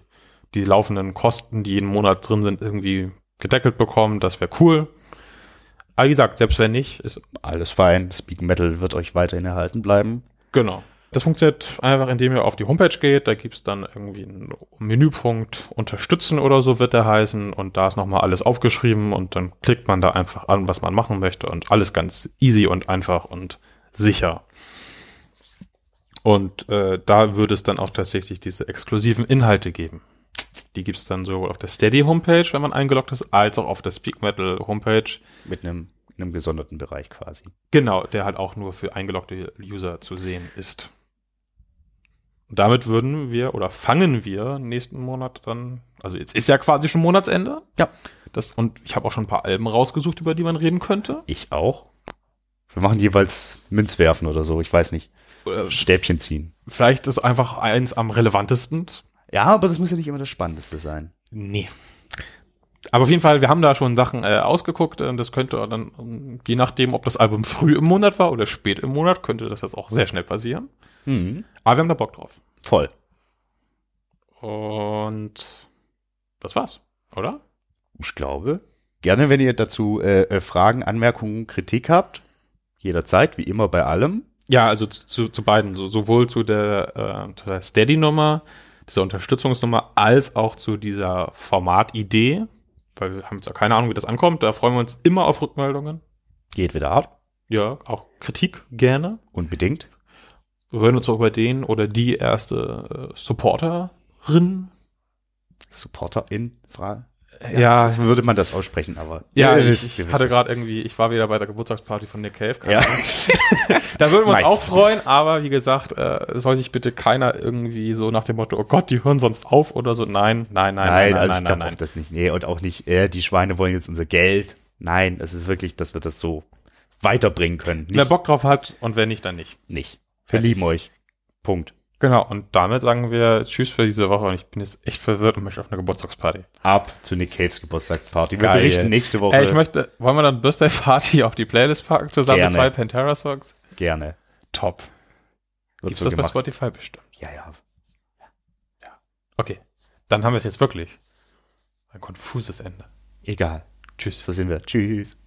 S3: die laufenden Kosten, die jeden Monat drin sind, irgendwie gedeckelt bekommen. Das wäre cool. Aber wie gesagt, selbst wenn nicht, ist
S2: Alles fein. Speak Metal wird euch weiterhin erhalten bleiben.
S3: Genau. Das funktioniert einfach, indem ihr auf die Homepage geht. Da gibt's dann irgendwie einen Menüpunkt Unterstützen oder so wird der heißen. Und da ist nochmal alles aufgeschrieben und dann klickt man da einfach an, was man machen möchte. Und alles ganz easy und einfach und sicher. Und äh, da würde es dann auch tatsächlich diese exklusiven Inhalte geben. Die gibt's dann sowohl auf der Steady-Homepage, wenn man eingeloggt ist, als auch auf der Speak Metal-Homepage.
S2: Mit einem, in einem gesonderten Bereich quasi.
S3: Genau, der halt auch nur für eingeloggte User zu sehen ist. Und damit würden wir oder fangen wir nächsten Monat dann, also jetzt ist ja quasi schon Monatsende.
S2: Ja.
S3: Das, und ich habe auch schon ein paar Alben rausgesucht, über die man reden könnte.
S2: Ich auch. Wir machen jeweils Münzwerfen oder so, ich weiß nicht.
S3: Oder
S2: Stäbchen ziehen.
S3: Vielleicht ist einfach eins am relevantesten.
S2: Ja, aber das muss ja nicht immer das Spannendste sein.
S3: Nee. Aber auf jeden Fall, wir haben da schon Sachen äh, ausgeguckt. Und das könnte dann, je nachdem, ob das Album früh im Monat war oder spät im Monat, könnte das jetzt auch sehr schnell passieren.
S2: Hm,
S3: Aber wir haben da Bock drauf.
S2: voll.
S3: Und das war's, oder?
S2: Ich glaube. Gerne, wenn ihr dazu äh, äh, Fragen, Anmerkungen, Kritik habt. Jederzeit, wie immer bei allem.
S3: Ja, also zu, zu, beiden, so, sowohl zu der, äh, zu der Steady-Nummer, dieser Unterstützungsnummer, als auch zu dieser Formatidee, weil wir haben jetzt ja keine Ahnung, wie das ankommt. Da freuen wir uns immer auf Rückmeldungen.
S2: Geht wieder ab.
S3: Ja, auch Kritik gerne.
S2: Unbedingt.
S3: Wir würden uns auch über den oder die erste äh, Supporterin,
S2: Supporter in Frage.
S3: Ja,
S2: das würde man das aussprechen, aber
S3: ja,
S2: Ihr
S3: ich, ich hatte gerade irgendwie, ich war wieder bei der Geburtstagsparty von Nick Cave.
S2: Ja.
S3: Da würden wir uns
S2: Nice.
S3: auch freuen, aber wie gesagt, äh, es soll sich bitte keiner irgendwie so nach dem Motto, oh Gott, die hören sonst auf oder so. Nein, nein, nein, nein,
S2: Nein,
S3: nein,
S2: also
S3: nein,
S2: ich
S3: nein, nein.
S2: das nicht. Nee, und auch nicht, äh, die Schweine wollen jetzt unser Geld. Nein, es ist wirklich, dass wir das so weiterbringen können. Nicht.
S3: Wer Bock drauf hat und wer nicht, dann nicht.
S2: nicht. Wir
S3: Fertig.
S2: lieben euch. Punkt.
S3: Genau, und damit sagen wir Tschüss für diese Woche und ich bin jetzt echt verwirrt und möchte auf eine Geburtstagsparty.
S2: Ab zu Nick Caves Geburtstagsparty. Wir
S3: Geil.
S2: berichten nächste Woche
S3: Ey, ich möchte, wollen wir dann Birthday Party auf die Playlist packen, zusammen
S2: Gerne.
S3: mit zwei Pantera-Songs?
S2: gerne.
S3: Top.
S2: Wird
S3: Gibt's
S2: so
S3: das bei
S2: gemacht.
S3: Spotify bestimmt?
S2: Ja, ja.
S3: Okay, dann haben wir es jetzt wirklich. Ein konfuses Ende.
S2: Egal.
S3: Tschüss.
S2: So sind wir. Tschüss.